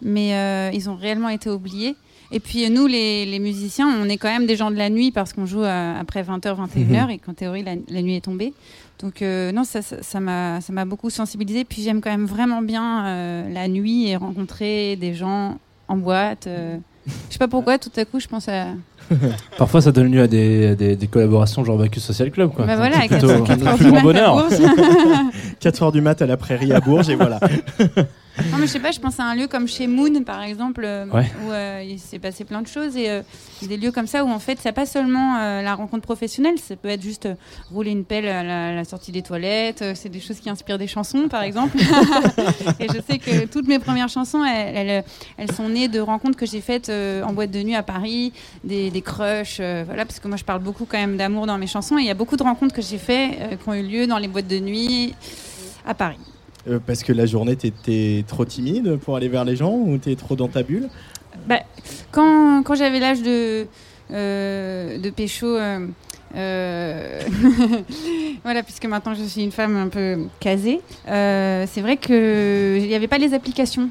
mais euh, ils ont réellement été oubliés. Et puis nous, les, les musiciens, on est quand même des gens de la nuit parce qu'on joue euh, après 20h, 21h et qu'en théorie, la, la nuit est tombée. Donc euh, non, ça m'a ça m'a beaucoup sensibilisé. Puis j'aime quand même vraiment bien euh, la nuit et rencontrer des gens en boîte. Je sais pas pourquoi, tout à coup, je pense à. Parfois, ça donne lieu à des, des, des collaborations genre Bacchus Social Club. Quoi. Bah voilà, à C'est plutôt 4 notre plus grand bonheur. 4 heures du mat à la prairie à Bourges et voilà. Non, mais je sais pas, je pense à un lieu comme chez Moon, par exemple, euh, Ouais. où euh, il s'est passé plein de choses. Et euh, des lieux comme ça où, en fait, c'est pas seulement euh, la rencontre professionnelle, ça peut être juste rouler une pelle à la, à la sortie des toilettes. c'est des choses qui inspirent des chansons, par exemple. et je sais que toutes mes premières chansons, elles, elles, elles sont nées de rencontres que j'ai faites en boîte de nuit à Paris, des, des crushs, voilà, parce que moi, je parle beaucoup quand même d'amour dans mes chansons. Et il y a beaucoup de rencontres que j'ai faites qui ont eu lieu dans les boîtes de nuit à Paris. Euh, parce que la journée, t'étais trop timide pour aller vers les gens ou t'es trop dans ta bulle? Bah, quand quand j'avais l'âge de, euh, de pécho, euh, voilà, puisque maintenant je suis une femme un peu casée, c'est vrai qu'il n'y avait pas les applications.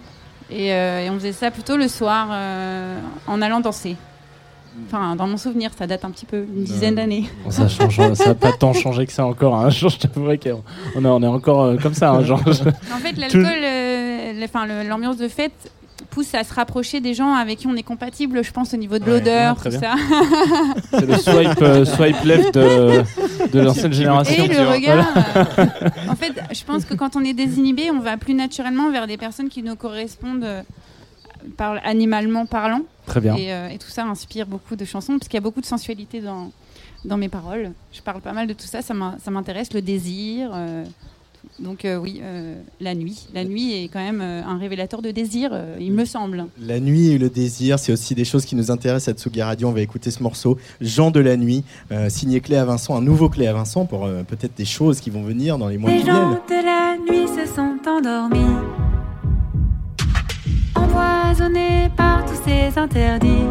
Et, on faisait ça plutôt le soir en allant danser. Enfin, dans mon souvenir, ça date un petit peu, une dizaine d'années. Bon, ça change, ça n'a pas tant changé que ça encore. Hein. Je t'avouerai qu'on on est, on est encore euh, comme ça. Hein, genre, En fait, l'alcool, euh, l'ambiance de fête pousse à se rapprocher des gens avec qui on est compatible, je pense, au niveau de Ouais, l'odeur, ouais, très tout bien. ça. C'est le swipe, euh, swipe left de, de l'ancienne génération. Et le vois. regard. euh, en fait, je pense que quand on est désinhibé, on va plus naturellement vers des personnes qui nous correspondent euh, par, animalement parlant. Très bien. Et, euh, et tout ça inspire beaucoup de chansons, parce qu'il y a beaucoup de sensualité dans, dans mes paroles. Je parle pas mal de tout ça, ça m'in- ça m'intéresse, le désir. euh, donc euh, oui, euh, la nuit. La nuit est quand même euh, un révélateur de désir, euh, il me semble. La nuit et le désir, c'est aussi des choses qui nous intéressent à Tsugi Radio. On va écouter ce morceau, Jean de la nuit, euh, signé Clé à Vincent, un nouveau Clé à Vincent pour euh, peut-être des choses qui vont venir dans les mois Les qui gens viennent. de la nuit se sont endormis, empoisonnés par tous ces interdits.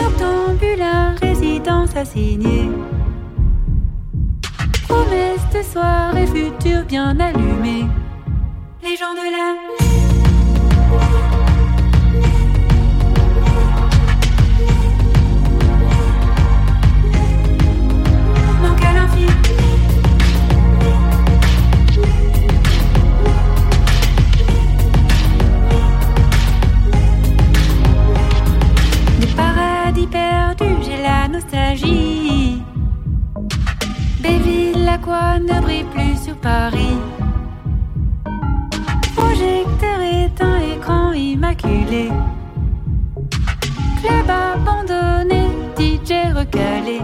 Noctambule à résidence assignée, promesse de soirée future bien allumée. Les gens de la nuit manquent à l'infini. J'ai la nostalgie. Béville, la quoi ne brille plus sur Paris. Projecteur éteint, écran immaculé. Club abandonné, DJ recalé.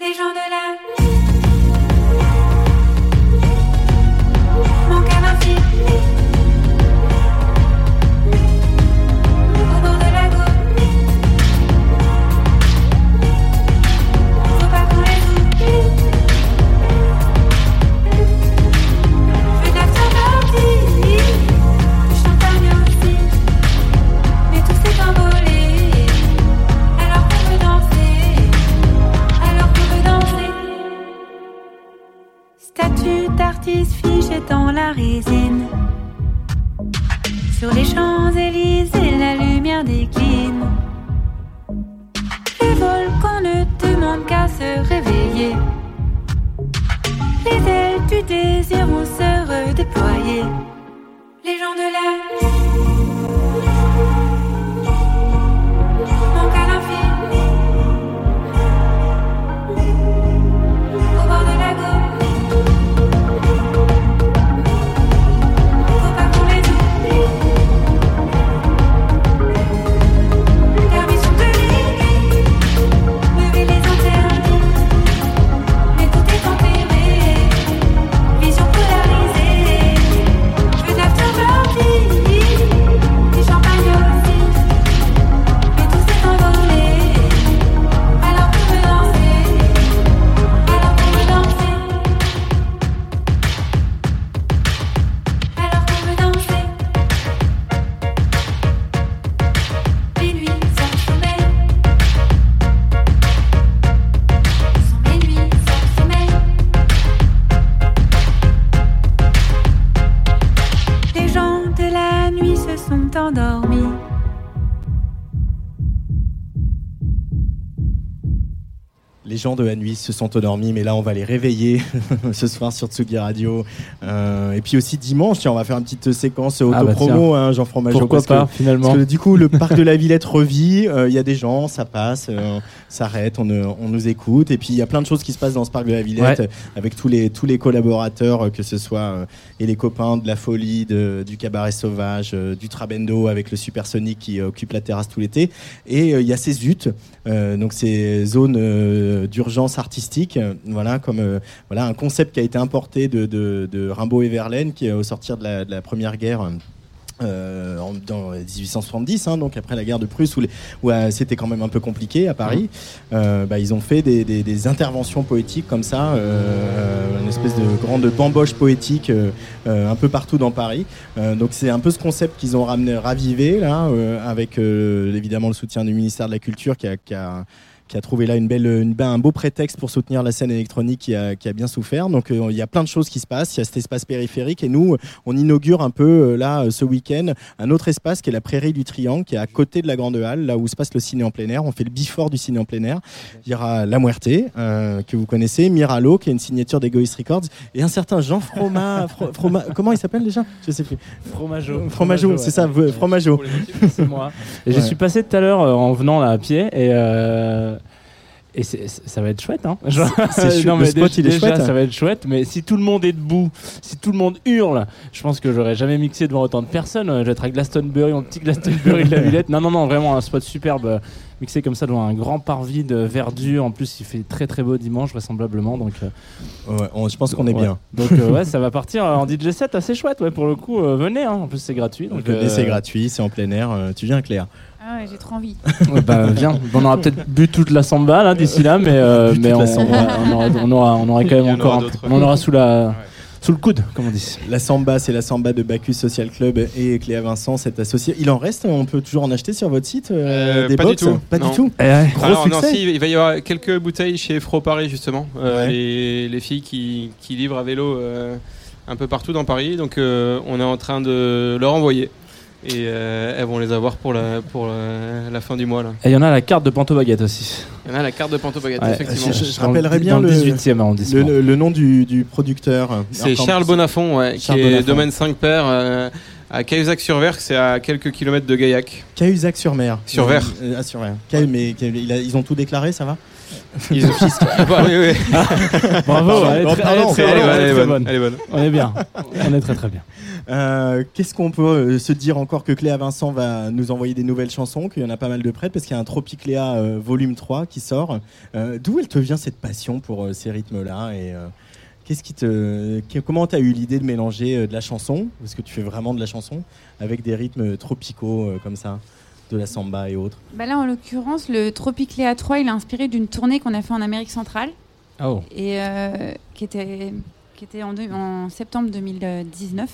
Les gens de la nuit Statue d'artiste fichée dans la résine. Sur les Champs-Élysées, la lumière décline. Les volcans ne demandent qu'à se réveiller. Les ailes du désir vont se redéployer. Les gens de la de la nuit se sont endormis, mais là on va les réveiller ce soir sur Tsugi Radio. Euh, et puis aussi dimanche, tiens, on va faire une petite séquence Ah bah auto-promo, hein, Jean Fromageau. Pourquoi parce que- pas, finalement Parce que du coup, le parc de la Villette revit, euh, il y a des gens, ça passe, euh, s'arrête, on, euh, on nous écoute. Et puis il y a plein de choses qui se passent dans ce parc de la Villette Ouais. avec tous les, tous les collaborateurs, que ce soit et les copains de la folie, de- du cabaret sauvage, du Trabendo avec le Supersonic qui occupe la terrasse tout l'été. Et il y a ces euh, donc ces zones euh, d'urgence artistique, euh, voilà, comme euh, voilà, un concept qui a été importé de, de, de Rimbaud et Verlaine qui, au sortir de la, de la Première Guerre. euh, en, dans 1870, hein, donc après la guerre de Prusse, où, euh, c'était quand même un peu compliqué à Paris, euh, bah, ils ont fait des, des- des interventions poétiques comme ça, une espèce de grande bamboche poétique un peu partout dans Paris. Donc c'est un peu ce concept qu'ils ont ramené, ravivé là, avec évidemment le soutien du ministère de la Culture qui a, qui a- qui a trouvé là une belle, une, un beau prétexte pour soutenir la scène électronique qui a, qui a bien souffert. Donc euh, il y a plein de choses qui se passent. Il y a cet espace périphérique et nous, on inaugure un peu euh, là ce week-end un autre espace qui est la Prairie du Triangle, qui est à côté de la Grande Halle, là où se passe le ciné en plein air. On fait le before du ciné en plein air. Il y aura La Muerte, euh, que vous connaissez, Miralo, qui est une signature d'Egoist Records, et un certain Jean Froma. Fro- Froma- comment il s'appelle déjà? Je sais plus. Fromageau. Fromageau, c'est ça, Fromageau. c'est moi. Et Ouais. suis passé tout à l'heure en venant là à pied et. Euh, Et ça va être chouette, hein. Genre- c'est non, le mais spot, dé- il est déjà, chouette. ça va être chouette. Mais si tout le monde est debout, si tout le monde hurle, je pense que j'aurais jamais mixé devant autant de personnes. Euh, Je vais être à Glastonbury, mon petit Glastonbury de la Villette. Non, non, non, vraiment un spot superbe. euh, Mixé comme ça devant un grand parvis de verdure. En plus, il fait très très beau dimanche, vraisemblablement. Donc, euh, Ouais, on- je pense qu'on est ouais. bien. Donc, euh, ouais, ça va partir en DJ set assez chouette. Ouais, pour le coup, euh, venez. hein. En plus, c'est gratuit. Donc, Venez, euh, c'est gratuit, c'est en plein air. euh, tu viens, Claire Ah ouais, j'ai trop envie. Ouais, bah, viens. On aura peut-être bu toute la samba là d'ici là, mais, euh, mais on, aura, on, aura, on aura quand même encore aura un- d'autres. on aura sous la sous le coude, comme on dit. La samba, c'est la samba de Bacchus Social Club et Cléa Vincent, cet associé. Il en reste, on peut toujours en acheter sur votre site euh, Euh, des pas du tout, Pas non. du tout. Eh. Gros Alors, non, succès. si, il va y avoir quelques bouteilles chez Fro Paris justement. Euh, Ouais. les, les filles qui, qui livrent à vélo euh, un peu partout dans Paris. Donc euh, on est en train de leur envoyer. Et euh, elles vont les avoir pour la, pour la, la fin du mois. Là. Et il y en a la carte de Panto Baguette aussi. Il y en a la carte de Panto Baguette, Ouais, effectivement. je- je rappellerai bien le le- 18e arrondissement. Le, le nom du, du producteur. C'est Charles Bonafont, ouais, Charles qui est Bonafont. domaine 5 pères euh, à Cahuzac-sur-Ver, c'est à quelques kilomètres de Gaillac. Cahuzac-sur-Mer. Sur Ver. Euh, ah, sur Ver. Mais Cahu- il a- ils ont tout déclaré, ça va? Ils oui, oui. Bravo, elle est bonne, elle est. On est bien. On est très très bien. Euh, Qu'est-ce qu'on peut euh, se dire encore que Cléa Vincent va nous envoyer des nouvelles chansons, qu'il y en a pas mal de prêtes, parce qu'il y a un Tropicléa euh, volume 3 qui sort. Euh, D'où elle te vient cette passion pour euh, ces rythmes-là et euh, qu'est-ce qui te, Comment tu as eu l'idée de mélanger euh, de la chanson, parce que tu fais vraiment de la chanson, avec des rythmes tropicaux euh, comme ça, de la samba et autres Bah là, en l'occurrence, le Tropicléa 3, il est inspiré d'une tournée qu'on a fait en Amérique centrale Oh. et euh, qui était, qui était en, deux- en septembre 2019.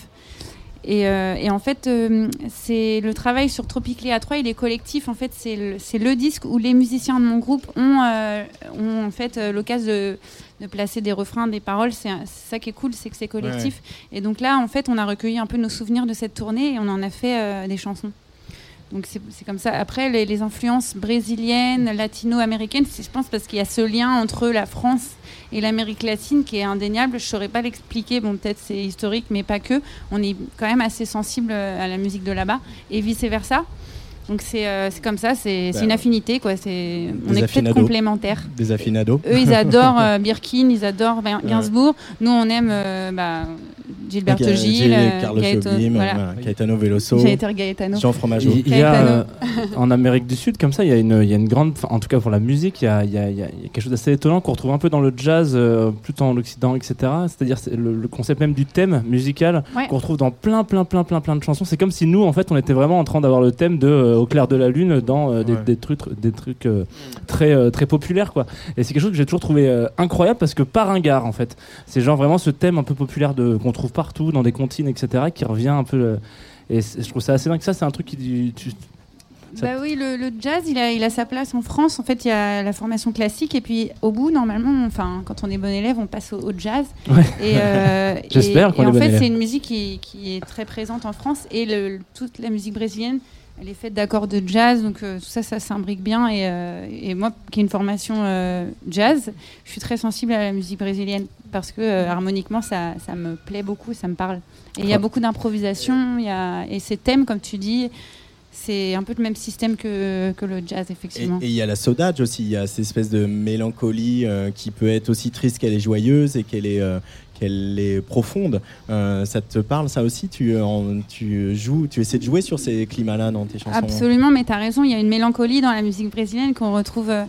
Et, euh, et en fait, euh, c'est le travail sur Tropicléa 3, il est collectif. En fait, c'est le, c'est le disque où les musiciens de mon groupe ont, euh, ont en fait euh, l'occasion de, de placer des refrains, des paroles. C'est ça qui est cool, c'est que c'est collectif. Et donc là, en fait, on a recueilli un peu nos souvenirs de cette tournée et on en a fait euh, des chansons. Donc c'est comme ça. Après, les, influences brésiliennes, latino-américaines, je pense parce qu'il y a ce lien entre la France et l'Amérique latine qui est indéniable. Je saurais pas l'expliquer. Bon, peut-être c'est historique, mais pas que. On est quand même assez sensible à la musique de là-bas et vice versa. Donc c'est euh, c'est comme ça. C'est c'est Bah, une affinité, quoi. C'est on est peut-être complémentaires. Des affinados Eux, ils adorent euh, Birkin, ils adorent Gainsbourg. Gainsbourg. Nous, on aime euh, bah, Gilberto Avec, Gil, Carlos Gaeto- Jobim, voilà. voilà, Caetano Veloso, Gaetano. Jean Fromageau. Il, il y a Caetano. euh, en Amérique du Sud, comme ça, il y a une, il y a une grande, en tout cas pour la musique, il y a, il y a- il y a- quelque chose d'assez étonnant qu'on retrouve un peu dans le jazz, euh, plutôt en Occident, etc. C'est-à-dire c'est le, le concept même du thème musical Ouais. qu'on retrouve dans plein, plein, plein, plein, plein de chansons. C'est comme si nous, en fait, on était vraiment en train d'avoir le thème de euh, Au clair de la lune dans euh, des, Ouais. des trucs, des trucs euh, très, euh, très populaires, quoi. Et c'est quelque chose que j'ai toujours trouvé euh, incroyable parce que pas ringard, en fait. C'est genre vraiment ce thème un peu populaire de qu'on trouve partout dans des comptines, etc., qui revient un peu. euh, et je trouve ça assez dingue. Ça, c'est un truc qui. tu- Bah oui, le, le jazz, il a, il a sa place en France. En fait, il y a la formation classique et puis au bout, normalement, enfin, quand on est bon élève, on passe au, au jazz. Ouais. Et, euh, J'espère et- qu'on et est en bon fait, élève. c'est une musique qui, qui est très présente en France et le- toute la musique brésilienne, elle est faite d'accords de jazz. Donc euh, tout ça, ça s'imbrique bien. Et, euh, et moi, qui ai une formation euh, jazz, je suis très sensible à la musique brésilienne parce que harmoniquement, ça, ça me plaît beaucoup, ça me parle. Et il y a beaucoup d'improvisation. a- Et ces thèmes, comme tu dis. C'est un peu le même système que, que le jazz, effectivement. et il y a la sodage aussi, il y a cette espèce de mélancolie euh, qui peut être aussi triste qu'elle est joyeuse et qu'elle est, euh, qu'elle est profonde. Euh, ça te parle ça aussi tu, en- tu joues, tu essaies de jouer sur ces climats-là dans tes chansons Absolument, mais tu as raison, il y a une mélancolie dans la musique brésilienne qu'on retrouve euh,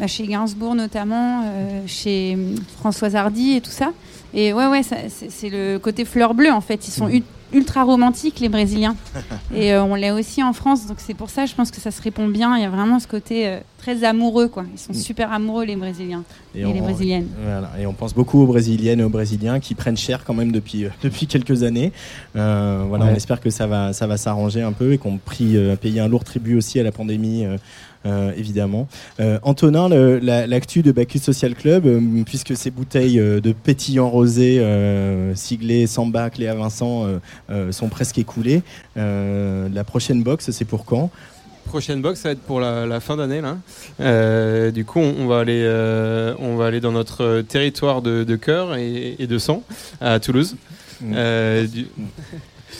bah, chez Gainsbourg notamment, euh, chez Françoise Hardy et tout ça. Et ouais, ouais, c'est le côté fleur bleue en fait. Ils sont u- ultra romantiques les Brésiliens. et euh, on l'est aussi en France, donc c'est pour ça, je pense que ça se répond bien. Il y a vraiment ce côté euh, très amoureux, quoi. Ils sont Mm. super amoureux, les Brésiliens et, Et les Brésiliennes. Voilà, et on pense beaucoup aux Brésiliennes et aux Brésiliens qui prennent cher quand même depuis, euh, depuis quelques années. Euh, voilà, Ouais. On espère que ça va, ça va s'arranger un peu et qu'on euh, payé un lourd tribut aussi à la pandémie. Euh, évidemment. Euh, Antonin, la- l'actu de Bacchus Social Club, euh, puisque ces bouteilles euh, de pétillant rosé euh, siglées Samba, Cléa Vincent euh, euh, sont presque écoulées, euh, la prochaine box, c'est pour quand? Prochaine box, ça va être pour la, la fin d'année là. Euh, du coup, on, on va aller, euh, on va aller dans notre territoire de, de cœur et, et de sang à Toulouse. Mm. Euh, du-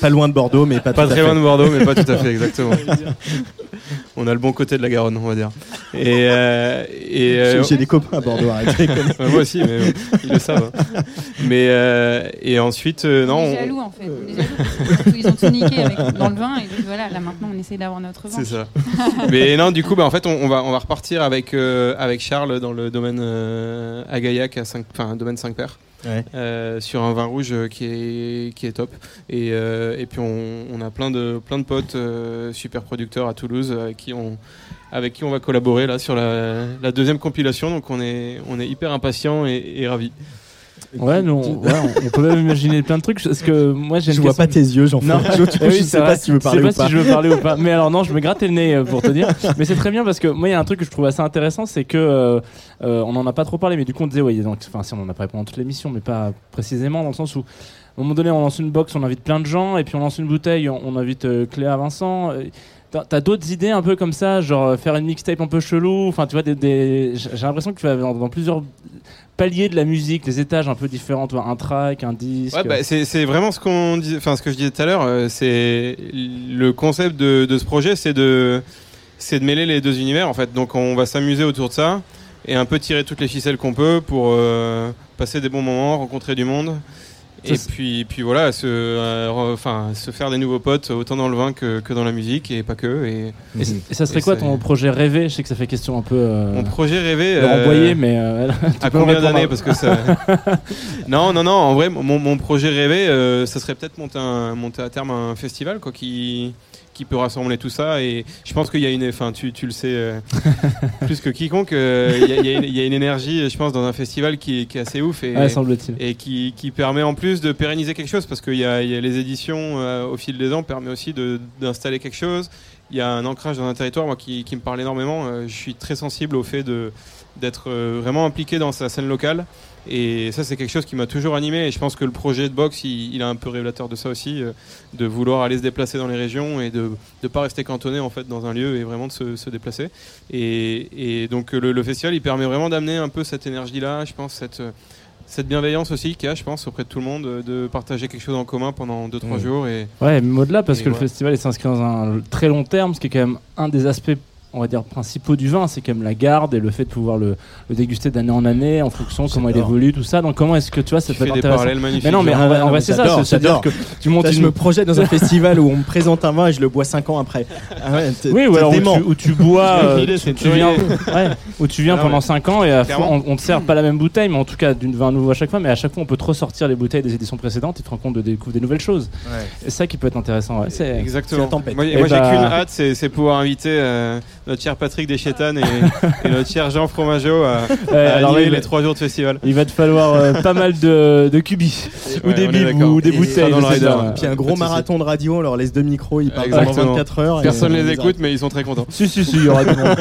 Pas loin de Bordeaux, mais pas, pas tout à très fait. loin de Bordeaux, mais pas tout à fait exactement. on a le bon côté de la Garonne, on va dire. Et, euh, et euh, J'ai- des copains à Bordeaux, arrête de déconner. Ouais, moi aussi, mais euh, ils le savent. hein. Mais euh, et ensuite, euh, non, on est on- jaloux en fait. On est jaloux parce ils ont tout niqué avec, dans le vin et donc voilà, là maintenant on essaie d'avoir notre vin. C'est ça. Mais non, du coup, bah, en fait, on, on va, on va repartir avec, euh, avec Charles dans le domaine euh, à Gaillac, à 5, enfin, un domaine 5 paires, Euh, sur un vin rouge euh, qui est, qui est top. Et, euh, puis, on, a plein de, plein de potes super producteurs à Toulouse avec qui on, avec qui on va collaborer là sur la, la deuxième compilation. Donc, on est, on est hyper impatients et, et ravis. Ouais, nous, on, ouais, on- on peut même imaginer plein de trucs. Parce que moi, j'ai Je vois pas tes yeux, Jean-François. Non, Je, oui, je sais vrai. pas si tu veux Je parler sais ou pas pas. si je veux parler ou pas. Mais alors non, je me grattais le nez euh, pour te dire. Mais c'est très bien parce que moi, il y a un truc que je trouve assez intéressant, c'est que euh, euh, on en a pas trop parlé, mais du coup, on disait, ouais, donc, enfin, si on en a parlé pendant toute l'émission, mais pas précisément dans le sens où. À un moment donné, on lance une box, on invite plein de gens, et puis on lance une bouteille, on, on invite euh, Cléa Vincent. Euh, T'as d'autres idées un peu comme ça, genre faire une mixtape un peu chelou. Enfin, tu vois, des, j'ai l'impression que tu vas dans, dans plusieurs paliers de la musique, des étages un peu différents. Un track, un disque. Bah, c'est vraiment ce que je disais tout à l'heure. euh, c'est le concept de, ce projet, c'est de c'est de mêler les deux univers en fait. Donc on va s'amuser autour de ça et un peu tirer toutes les ficelles qu'on peut pour euh, passer des bons moments, rencontrer du monde. Et puis, puis voilà, se, euh, enfin, se faire des nouveaux potes autant dans le vin que, que dans la musique et pas que. Et et ça serait Et quoi ton projet rêvé? Je sais que ça fait question un peu. euh, mon projet rêvé. euh, renvoyer, mais. euh, à combien d'années? Parce que ça. non, non, non. En vrai, mon, mon projet rêvé, euh, ça serait peut-être monter, un- monter à terme un festival, quoi, qui qui peut rassembler tout ça. Et je pense qu'il y a une, enfin, tu, tu le sais euh, plus que quiconque, euh, il y, a- il y a une- il y a une énergie, je pense, dans un festival qui, est- qui est assez ouf et, Ouais, semble-t-il. et qui, qui permet en plus de pérenniser quelque chose parce qu'il y, a il y a les éditions euh, au fil des ans permet aussi d'installer quelque chose. Il y a un ancrage dans un territoire moi qui, qui me parle énormément. Je suis très sensible au fait de d'être vraiment impliqué dans sa scène locale et ça c'est quelque chose qui m'a toujours animé et je pense que le projet de box il, il est un peu révélateur de ça aussi euh, de vouloir aller se déplacer dans les régions et de ne pas rester cantonné en fait dans un lieu et vraiment de se, se déplacer et, et donc le, le festival il permet vraiment d'amener un peu cette énergie là je pense cette cette bienveillance aussi qu'il y a, je pense, auprès de tout le monde, euh, de partager quelque chose en commun pendant 2-3 Ouais. jours. Et Ouais, même au-delà, parce que le festival il s'inscrit dans un très long terme, ce qui est quand même un des aspects, on va dire, principaux du vin, c'est quand même la garde et le fait de pouvoir le, le déguster d'année en année en fonction de comment il évolue, tout ça. Donc, comment est-ce que tu vois, ça tu peut être intéressant. Mais non, mais vrai, mais c'est ça, c'est- c'est-à-dire que tu montes je me projette dans un festival où on me présente un vin et je le bois 5 ans après. Ah ouais, Oui, ou alors où tu, où tu bois, C'est euh, c'est une tu viens, ouais, où tu viens Ah pendant mais- 5 ans et on, on te sert pas la même bouteille, mais en tout cas d'une vin nouveau à chaque fois, mais à chaque fois on peut te ressortir les bouteilles des éditions précédentes et te rends compte de découvrir des nouvelles choses. Et ça qui peut être intéressant. C'est Exactement. c'est la tempête. Moi, moi, j'ai bah- qu'une hâte, c'est c'est pouvoir inviter euh, notre cher Patrick Deschétane et, et notre cher Jean Fromageau à, Ouais, à alors là, les 3 jours de festival. Il va te falloir euh, pas mal de, de cubis ou Ouais, des d'accord. ou des Et bouteilles. Ouais. Puis un gros marathon de radio, on leur laisse deux micros, ils parlent pendant Exactement. 24 heures. et Personne on les écoute, mais ils sont très contents. Si, si, si, il y aura du monde.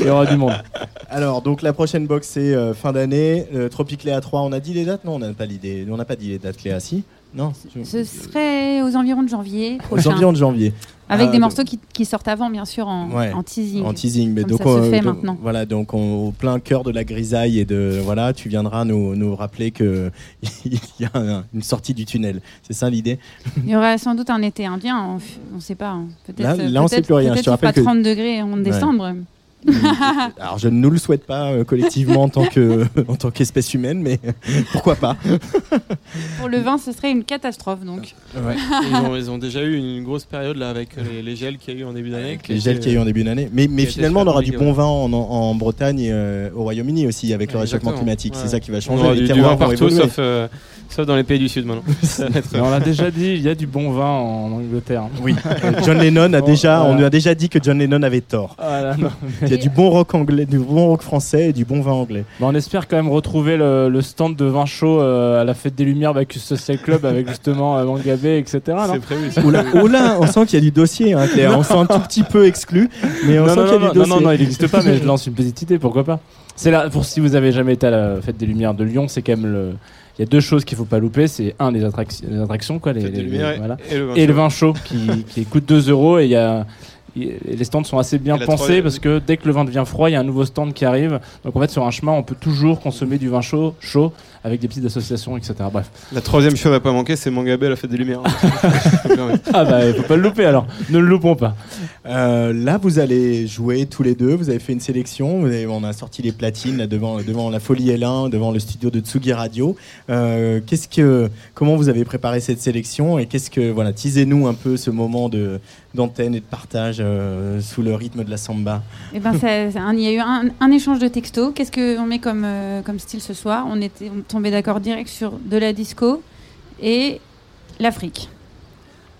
Il y aura du monde. Alors, donc la prochaine box, c'est euh, fin d'année. Euh, Tropic Léa 3, on a dit les dates? Non, on n'a pas l'idée. On n'a pas dit les dates, Léa, si Non Ce serait aux environs de janvier Aux environs de janvier. Avec Ah, des de- morceaux qui, qui sortent avant, bien sûr, en, Ouais. en teasing. En teasing, mais Comme donc ça se on- fait donc, maintenant. Voilà, donc on- au plein cœur de la grisaille et de voilà, tu viendras nous, nous rappeler que il y a un- une sortie du tunnel. C'est ça l'idée? Il y aura sans doute un été indien, on ne sait pas. hein. Peut-être Là- là, on peut-être- sait plus rien. Je te rappelle fera que- 30 degrés en décembre. Alors je ne nous le souhaite pas euh, collectivement en tant que en tant qu'espèce humaine, mais pourquoi pas? Pour le vin, ce serait une catastrophe. Donc. ils, ont, ils ont déjà eu une grosse période là avec les, les gels qu'il y a eu en début d'année. les gels qu'il y a eu en début d'année. Mais, mais finalement, on aura du bon vin en, en Bretagne et euh, au Royaume-Uni aussi avec le réchauffement climatique. C'est ça qui va On changer. aura Les du, du terroirs vin partout, sauf, euh, Sauf dans les pays du Sud maintenant. Mais on l'a déjà dit, il y a du bon vin en Angleterre. Oui, John Lennon a Bon, déjà, on voilà. nous a déjà dit que John Lennon avait tort. Voilà, non. Il y a du bon rock anglais, du bon rock français et du bon vin anglais. Bon, on espère quand même retrouver le, le stand de vin chaud euh, à la fête des Lumières Bacchus Social Club avec justement euh, Mangabé, etc. C'est prévu. c'est Oula, oula, on sent qu'il y a du dossier, hein, Claire. On sent un tout petit peu exclu, mais on non, sent non, qu'il y a non, du non, dossier. non, non, il n'existe pas, mais je lance une petite idée, pourquoi pas. C'est là, pour si vous avez jamais été à la fête des Lumières de Lyon, c'est quand même le. Il y a deux choses qu'il faut pas louper, c'est un les, attrac- les attractions, quoi, les, voilà. et, le vin et le chaud. vin chaud qui, qui coûte 2 euros et il y a et les stands sont assez bien pensés parce que dès que le vin devient froid, il y a un nouveau stand qui arrive. Donc en fait, sur un chemin, on peut toujours consommer du vin chaud, chaud, avec des petites associations, etc. Bref. La troisième chose à pas manquer, c'est Mangabé à la fête des Lumières. Ah bah, il faut pas le louper alors. Ne le loupons pas. Euh, là, vous allez jouer tous les deux. Vous avez fait une sélection. Vous avez- on a sorti les platines là, devant, devant la Folie L1, devant le studio de Tsugi Radio. Euh, qu'est-ce que, comment vous avez préparé cette sélection et qu'est-ce que, voilà, teasez-nous un peu ce moment de d'antenne et de partage euh, sous le rythme de la samba. Eh ben, ça- ça- un- il y a eu un, un échange de textos. Qu'est-ce qu'on met comme, euh, comme style ce soir? On était on tombait d'accord direct sur de la disco et l'Afrique.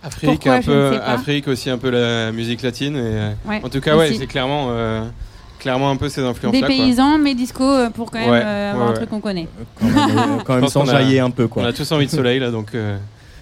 Afrique, Pourquoi, un peu. Afrique aussi un peu la musique latine. Et, euh, Ouais, en tout cas, ouais, c'est clairement, euh, clairement un peu ces influences Des là. paysans, mais disco euh, pour quand même Ouais, euh, avoir ouais, un truc qu'on connaît. Quand même, quand même a- s'enjailler un peu, On a tous envie de soleil là, donc. euh,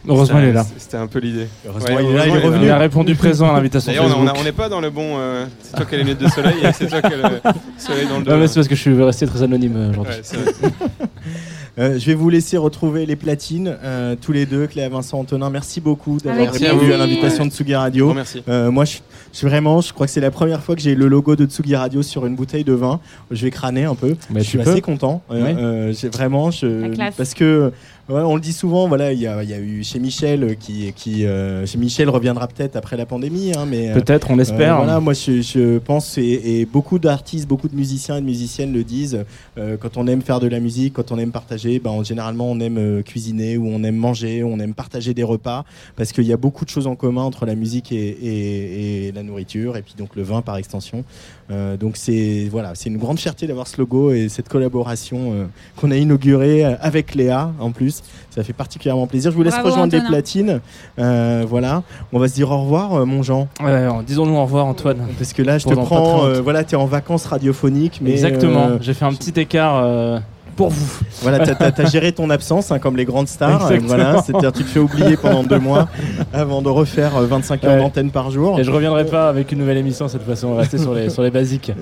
Heureusement, il est là. C'était un peu l'idée. Heureusement, Ouais, il est là, il est heureusement, revenu. Il a répondu présent à l'invitation on n'est pas dans le bon. euh, c'est toi qui as les lunettes de soleil et c'est toi qui as le soleil dans le dos. Non, mais là. c'est parce que je suis resté très anonyme aujourd'hui. Ouais. Euh, je vais vous laisser retrouver les platines, euh, tous les deux, Cléa, Vincent, Antonin. Merci beaucoup d'avoir répondu à l'invitation de Tsugi Radio. Bon, merci. Euh, moi, je, je suis vraiment, je crois que c'est la première fois que j'ai le logo de Tsugi Radio sur une bouteille de vin. Je vais crâner un peu. Mais je suis peux. assez content. Oui. euh, j'ai vraiment, je, parce que ouais, on le dit souvent. Voilà, il y a, il y a eu chez Michel euh, qui, qui euh, chez Michel reviendra peut-être après la pandémie, hein, mais. euh, Peut-être, on euh, espère. voilà, moi je, je pense et, et beaucoup d'artistes, beaucoup de musiciens et de musiciennes le disent. euh, quand on aime faire de la musique, quand on aime partager, ben, on- généralement on aime cuisiner ou on aime manger, on aime partager des repas parce qu'il y a beaucoup de choses en commun entre la musique et, et- et la nourriture et puis donc le vin par extension. Euh, donc c'est voilà, c'est une grande fierté d'avoir ce logo et cette collaboration euh, qu'on a inaugurée euh, avec Léa en plus. Ça fait particulièrement plaisir. Je vous laisse Bravo, rejoindre les platines. Euh, voilà, on va se dire au revoir, euh, mon Jean. Ouais, alors, disons-nous au revoir, Antoine. Parce que là, je te prends. euh, voilà, t'es en vacances radiophoniques, mais Exactement. euh, J'ai fait un petit écart euh, pour vous. voilà, t'as- géré ton absence, hein, comme les grandes stars. euh, Exactement. voilà, c'est-à-dire tu te fais oublier pendant deux mois avant de refaire euh, 25 heures Ouais. d'antenne par jour. Et je reviendrai pas avec une nouvelle émission cette fois-ci. On va rester sur les, sur les basiques.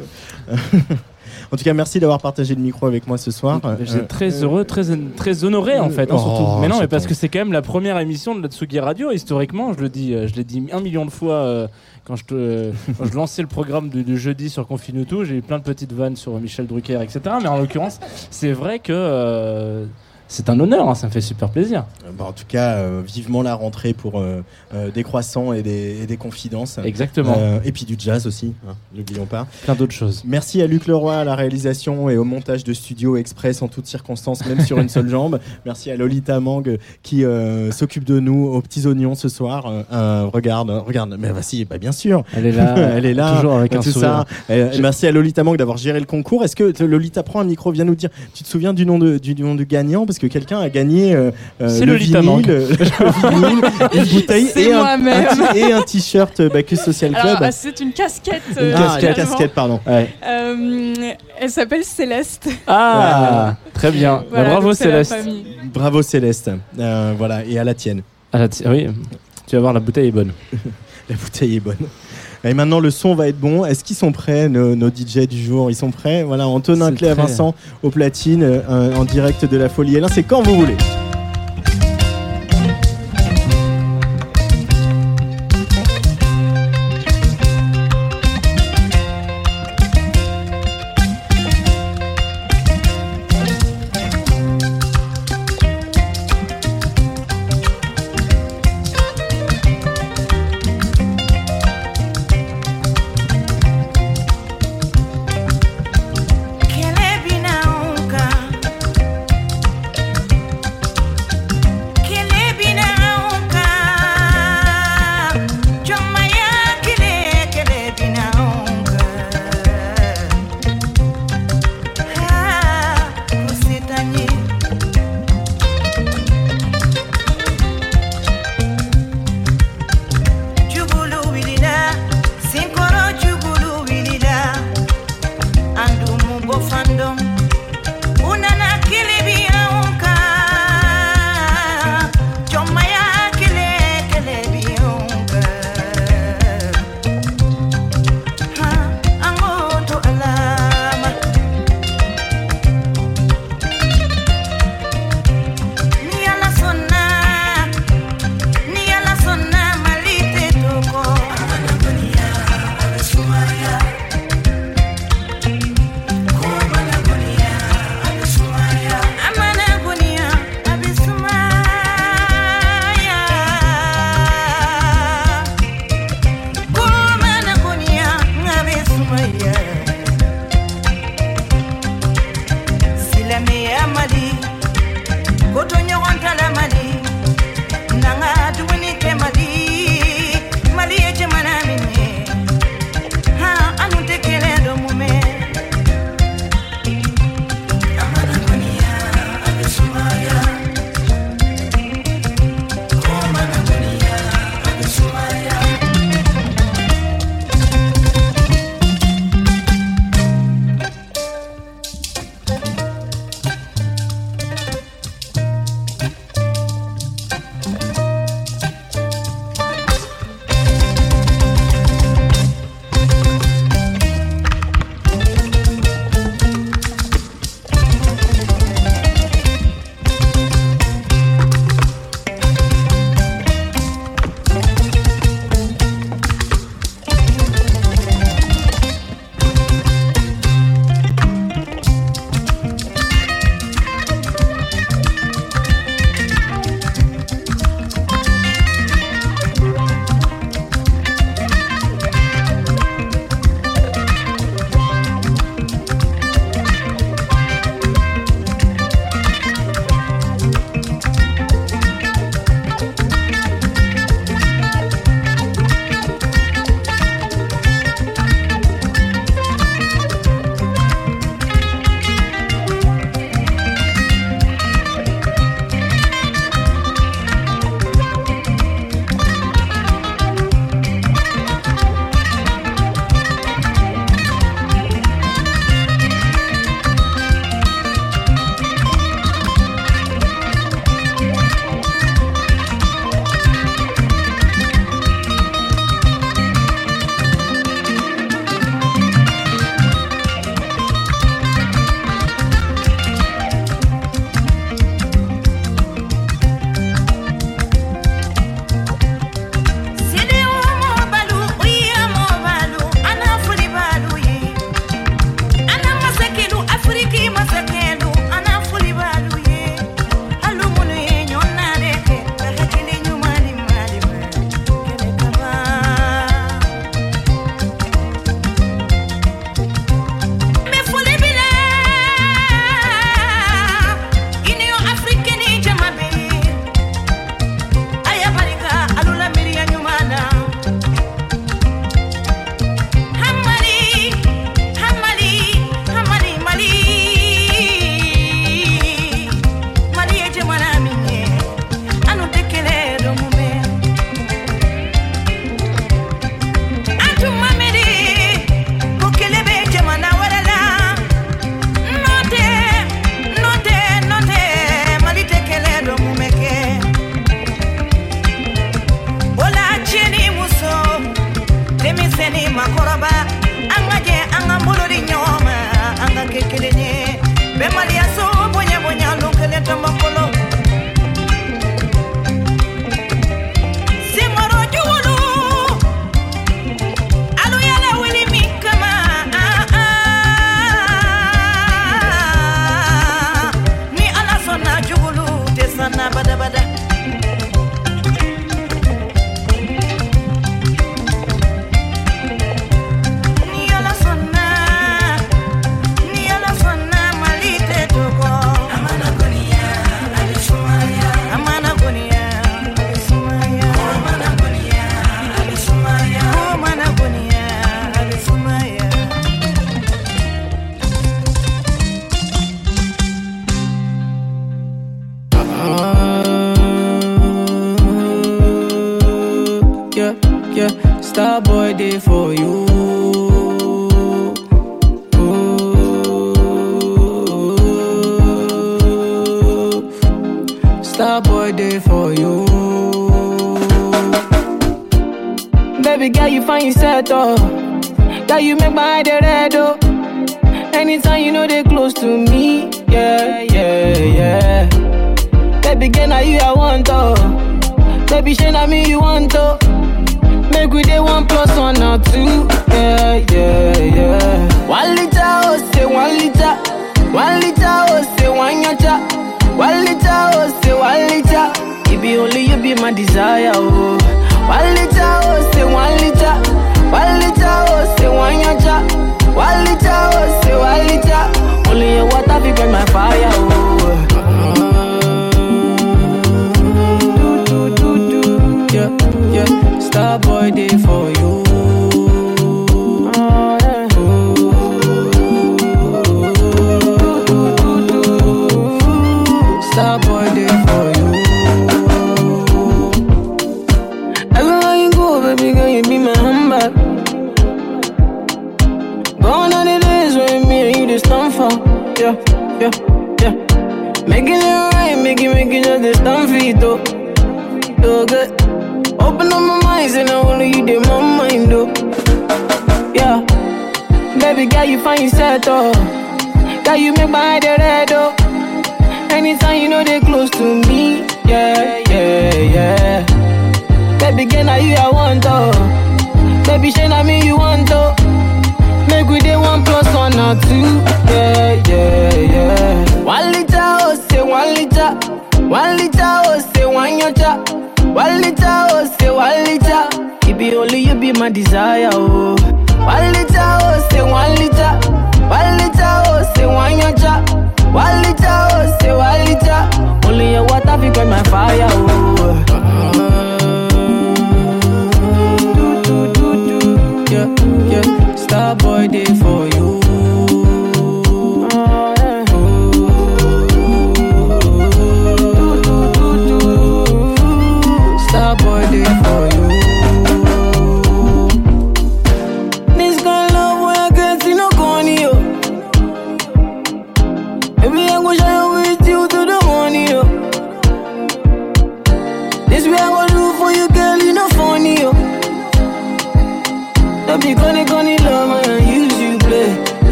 En tout cas, merci d'avoir partagé le micro avec moi ce soir. J'étais Euh, très heureux, très, très honoré en fait, hein, Oh. Mais non, mais parce que c'est quand même la première émission de la Tsugi Radio. Historiquement, je le dis, euh, je l'ai dit un million de fois euh, quand je, te, quand je lançais le programme du, jeudi sur Confine tout. J'ai eu plein de petites vannes sur Michel Drucker, etc. Mais en l'occurrence, c'est vrai que c'est un honneur. hein, ça me fait super plaisir. bah, en tout cas, euh, vivement la rentrée pour euh, euh, des croissants et des, et des confidences. Exactement. Euh, et puis du jazz aussi, hein, n'oublions pas. Plein d'autres choses. Merci à Luc Leroy à la réalisation et au montage de Studio Express en toutes circonstances, même sur une seule jambe. Merci à Lolita Mang qui euh, s'occupe de nous aux petits oignons ce soir. Euh, euh, regarde, regarde, mais bah, si, bah, bien sûr. Elle est là. Elle est là, Toujours avec un tout sourire. ça. Euh, Merci à Lolita Mang d'avoir géré le concours. Est-ce que Lolita prend un micro, vient nous dire, tu te souviens du nom de, du, du nom du gagnant? Parce que quelqu'un a gagné euh, euh, C'est le Lolita vinyle, euh, le vinyle, une bouteille et un, et un t-shirt euh, Bacchus Social Club. Ah, c'est une casquette. la finalement. casquette, pardon. Ouais. Euh, elle s'appelle Céleste. Ah, très bien. Bah, bravo Céleste. Bravo Céleste. Voilà, et à la tienne. Ah, la ti- oui, tu vas voir, la bouteille est bonne. La bouteille est bonne. Et maintenant, le son va être bon. Est-ce qu'ils sont prêts, nos, nos DJ du jour? Ils sont prêts? Voilà, Antonin Clé à Vincent au platine, euh, en direct de la Folie L1. C'est quand vous voulez.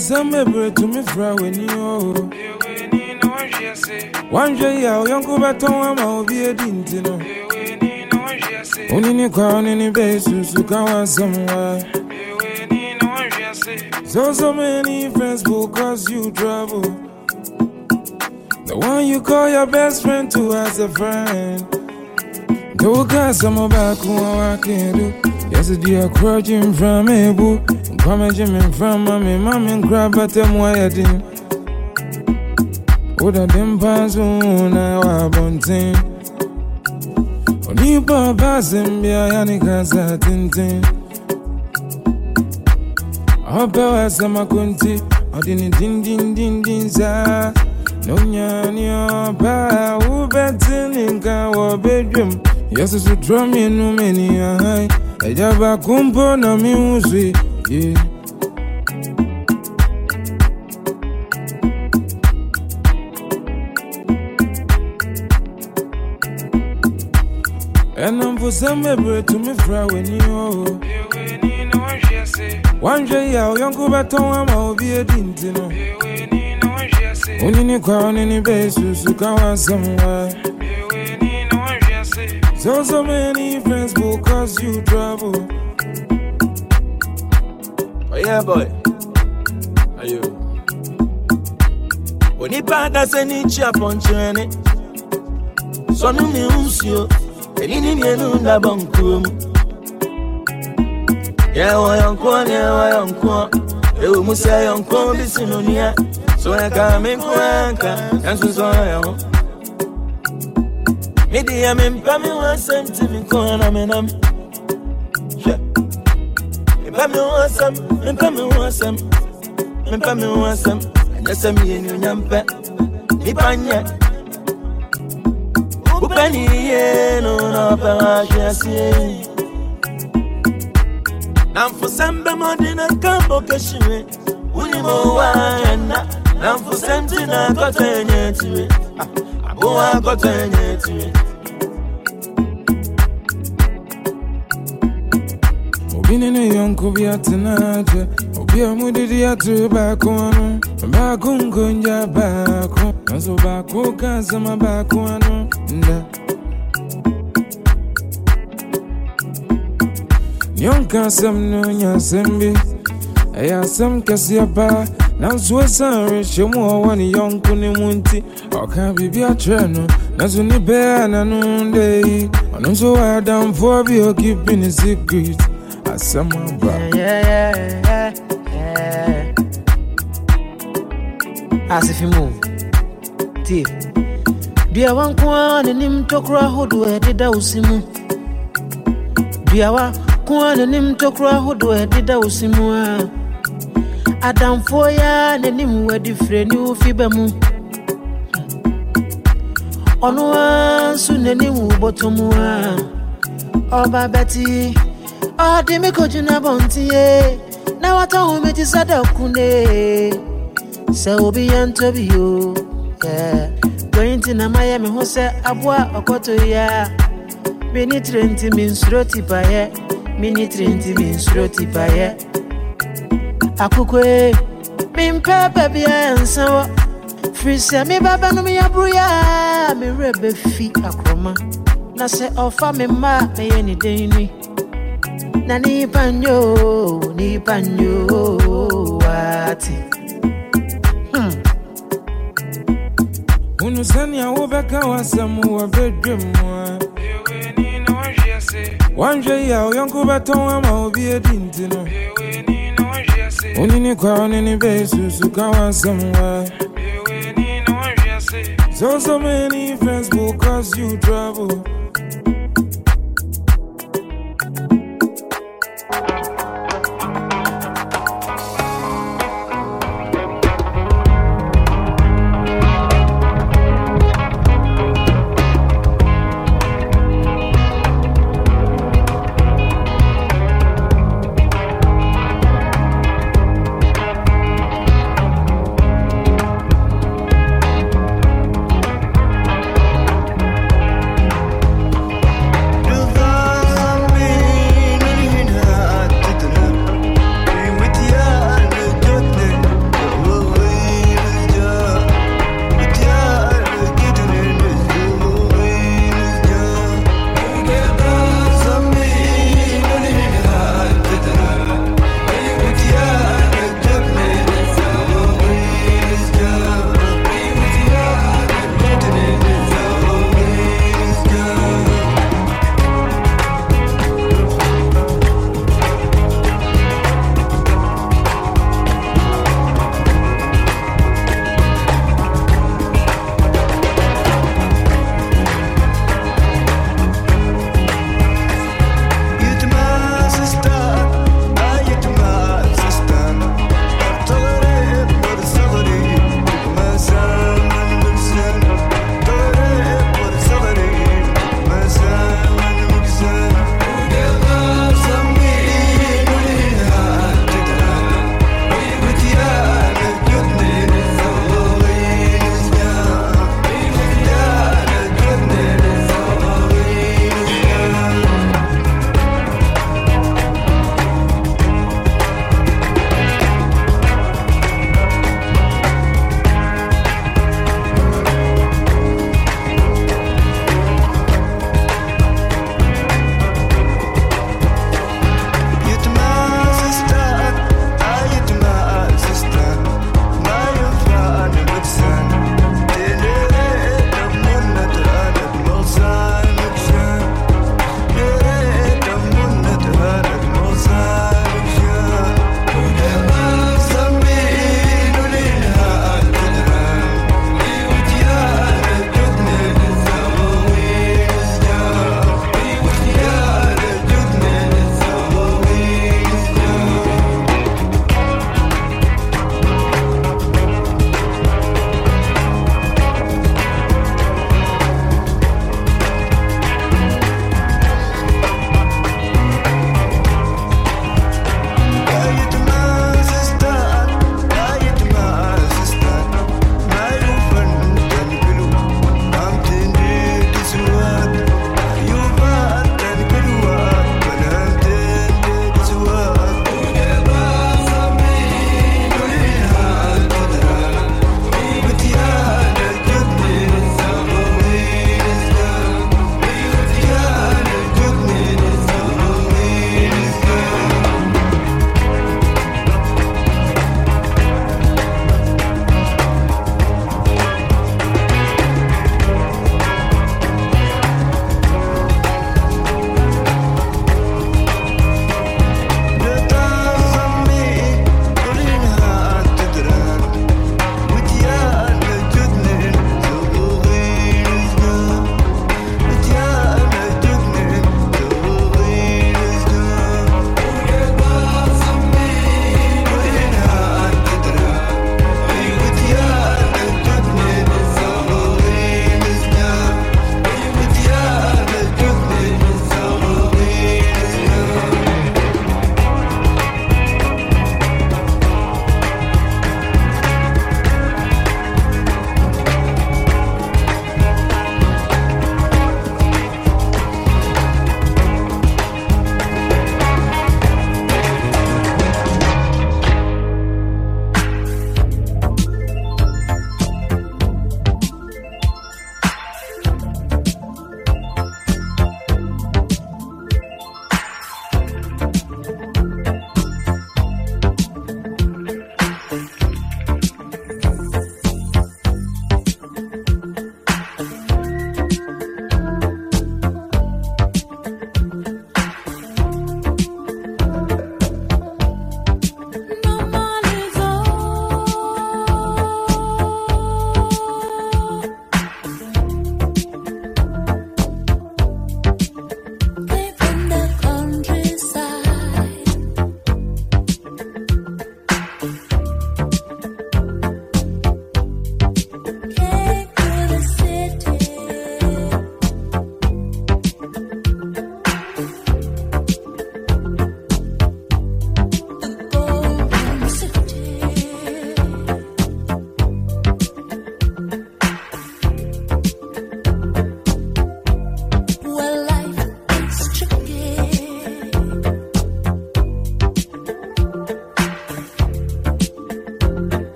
uzamebure tumifura weniyo wanjye yawe yo nkubatanywa amahobiye dindino unini kwa unini besusuka wasamwa So, so many friends will cause you trouble. The one you call your best friend to as a friend. Do got I'm about to walk do. Yes, dear, crutching from a book. Mama Jimmy from mommy, mommy grab at them wiredin. Oda dem pazuna wa bontin. Onipa bazimbia yani kaza tintin. Ope wa sema kunti, odini din din din din za. Nonyani opa ubetini nka wobedwum. Yesu sutromi numeni ahai. Ejaba kumpo na miusui. Yeah. And I'm for some ever to me fra when you one day, our young Kubaton will be a dintino. Only in a crown in a you somewhere. So, so many friends will cause you trouble. yeah boy. are you? When it Ayo. Onipa dase ni chi aponchene. Sonu mi unsio. Elini mi enu da bonkum. Yeah wa yonkwa yeah wa yonkwa. Ewo musa yonkwa bisinunia. So ya ka me kwanka. Yansu so ya ho. Midi ya me mpami wa senti mi kona e menami. You pa me want some, me pa me want some, me pa me want some. Just a me and you nyampe, me panye. Upeni ye no no parajasi. Namfusamba modina kambo kashime, unimo wana. Namfusemti na kote nyetiwe, abuwa kote nyetiwe. Ɛnyɛ akyire obi ne ne yɔnko bi atena akyɛ obi a mudidi ato baako ano baako nkonja baako nanso baako ka asɛma baako ano nda yɔnka asɛm no nya asɛm bi ɛyɛ asɛm kɛseɛ paa nanso ɛsiane rehyɛ mu ɔwɔ ne yɔnko ne mu nti ɔka biribi akyerɛ no nanso ne bɛɛ n'ano da yi ɔno nso wɔ adamfoɔ secret asɛm aba asefi mu tie duawa nko a n'anim tokoro ahodoɔ ɛdeda wo si mu duawa ko a n'anim tokoro ahodoɔ ɛdeda wo si mu a adamfoɔ yi a n'anim wadi firɛ ne wo fi ba mu ɔno a nso n'anim wo bɔtɔ mu a ɔba bɛte adimiko juna bontie na wata umeti sadakune se obi ya ntobi yo. Yeah. Twenty na maya me ho se aboa okoto ya. Mini trenti mi nsuro tipa ye. Mini trenti mi nsuro tipa ye. Akoko e mi mpɛ baabi a nsa wɔ firi sɛ me baba no me yaboro ya. Me werɛ bɛfi akorɔma na sɛ ɔfa me mma a mɛyɛ ne na nipanyo nipanyo ati hmm. unu sani a wobɛka w'asɛm wɔbɛdwam a wanhwɛ yi a wo yɔnko bɛtɔn ama obi adi nti no. Onini kwa onini bɛyɛ susu ka w'asɛm wa. So, so many friends will cause you trouble.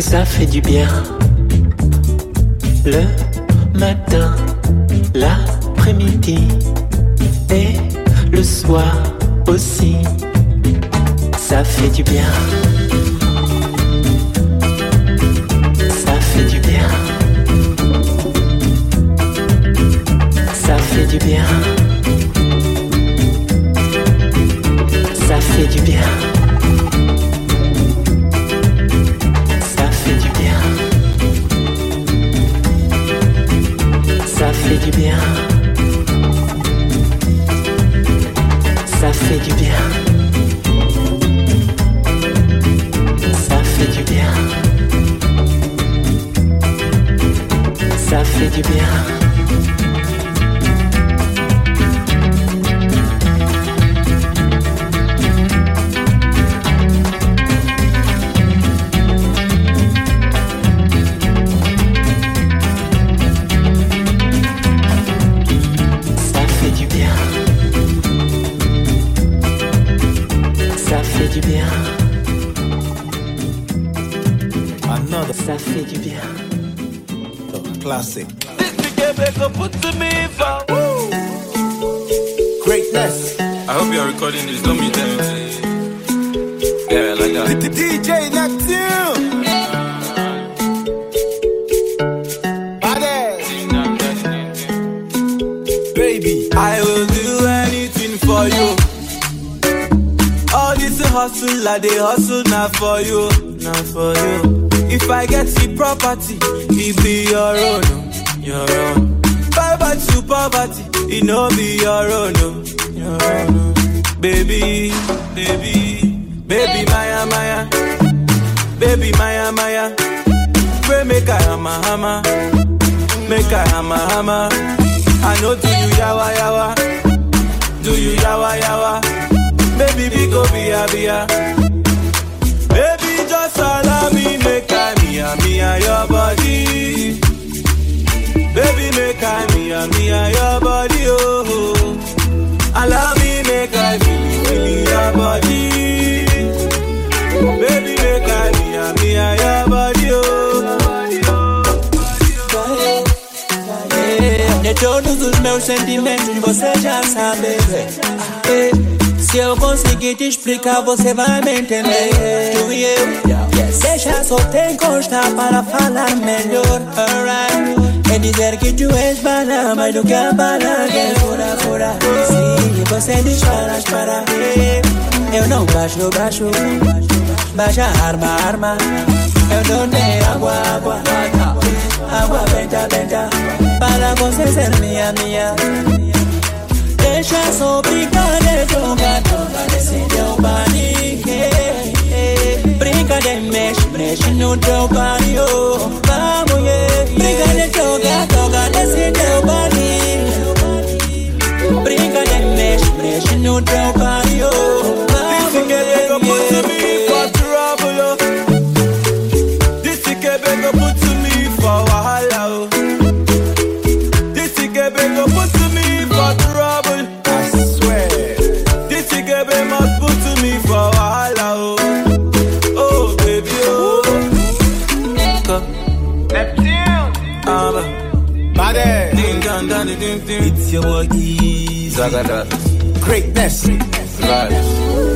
Ça fait du bien. Le matin, l'après-midi et le soir aussi. Ça fait du bien. Ça fait du bien. Ça fait du bien. Ça fait du bien. Fait du bien. Ça fait du bien. Ça fait du bien. Ça fait du bien. Classic. Greatness. I hope you're recording this. Don't mute them. Yeah, like that. DJ Neptune. Baby, I will do anything for you. All this hustle, I dey hustle not for you, not for you. If I get the property, be your own, oh, your own. Bye to poverty, it no be your own, oh, your own. oh. Baby, baby, baby, Maya, Maya, baby, Maya, Maya. Pray make I hammer, hammer, make I hammer, hammer. I know do you yawa yawa, do you yawa yawa, baby we go via via. Baby meus sentimentos você já sabe Eh, Se eu conseguir te explicar você vai me entender Tu e eu Deixa só te encostar para falar melhor Alright. É dizer que tu és bala Mais do que a bala que é. Fura, fura Se você disparas para Eu não baixo, baixo. Baixa arma, arma. Eu dou nem água, água agua bella, bella, para conceder mía, mía. Ella sobricale yoga, yoga decidió panique. Brigade mesh, mesh, no te parió, vamos, yeah. Brigade yoga, yoga decidió panique. Brigade mesh, mesh, no te parió, It's your boy Easy. Greatness. Greatness. Life.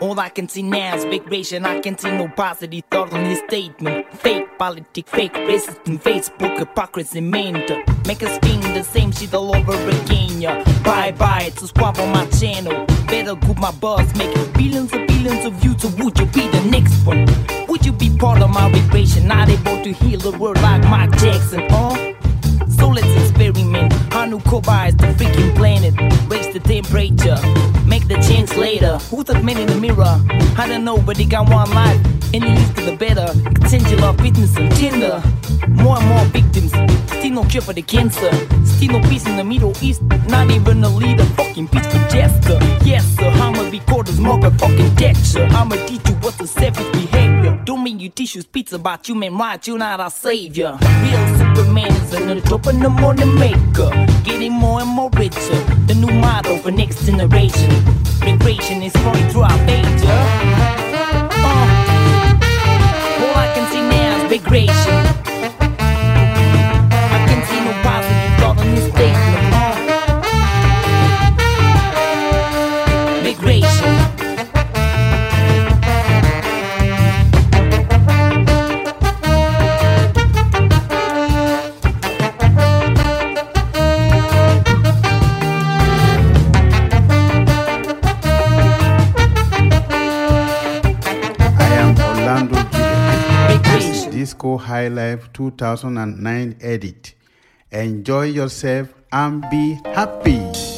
All I can see now is recreation. I can see no positive thought on this statement. Fake politics, fake racism, Facebook hypocrisy meant to make us think the same shit all over again. Yeah. Bye bye, subscribe on my channel. Better group my buzz, make billions and billions of views. So would you be the next one? Would you be part of my recreation? Not able to heal the world like Mike Jackson, huh? So let's experiment. Hanukkah is the freaking planet. Raise the temperature. Later. Who's that man in the mirror? I don't know, but they got one life. Any least to the better. Exchange of fitness, and Tinder. More and more victims. Still no cure for the cancer. Still no peace in the Middle East. Not even a leader. Fucking peaceful jester. Yes, sir. Record a fucking texture. I'ma teach you what's a savage behavior. Don't mean you teach pizza speech you human rights. You're not our savior. Real Superman is an top and maker. Getting more and more richer. The new model for next generation. Migration is flowing through our yeah? Uh, all I can see now is recreation. High Life 2009 edit. Enjoy yourself and be happy.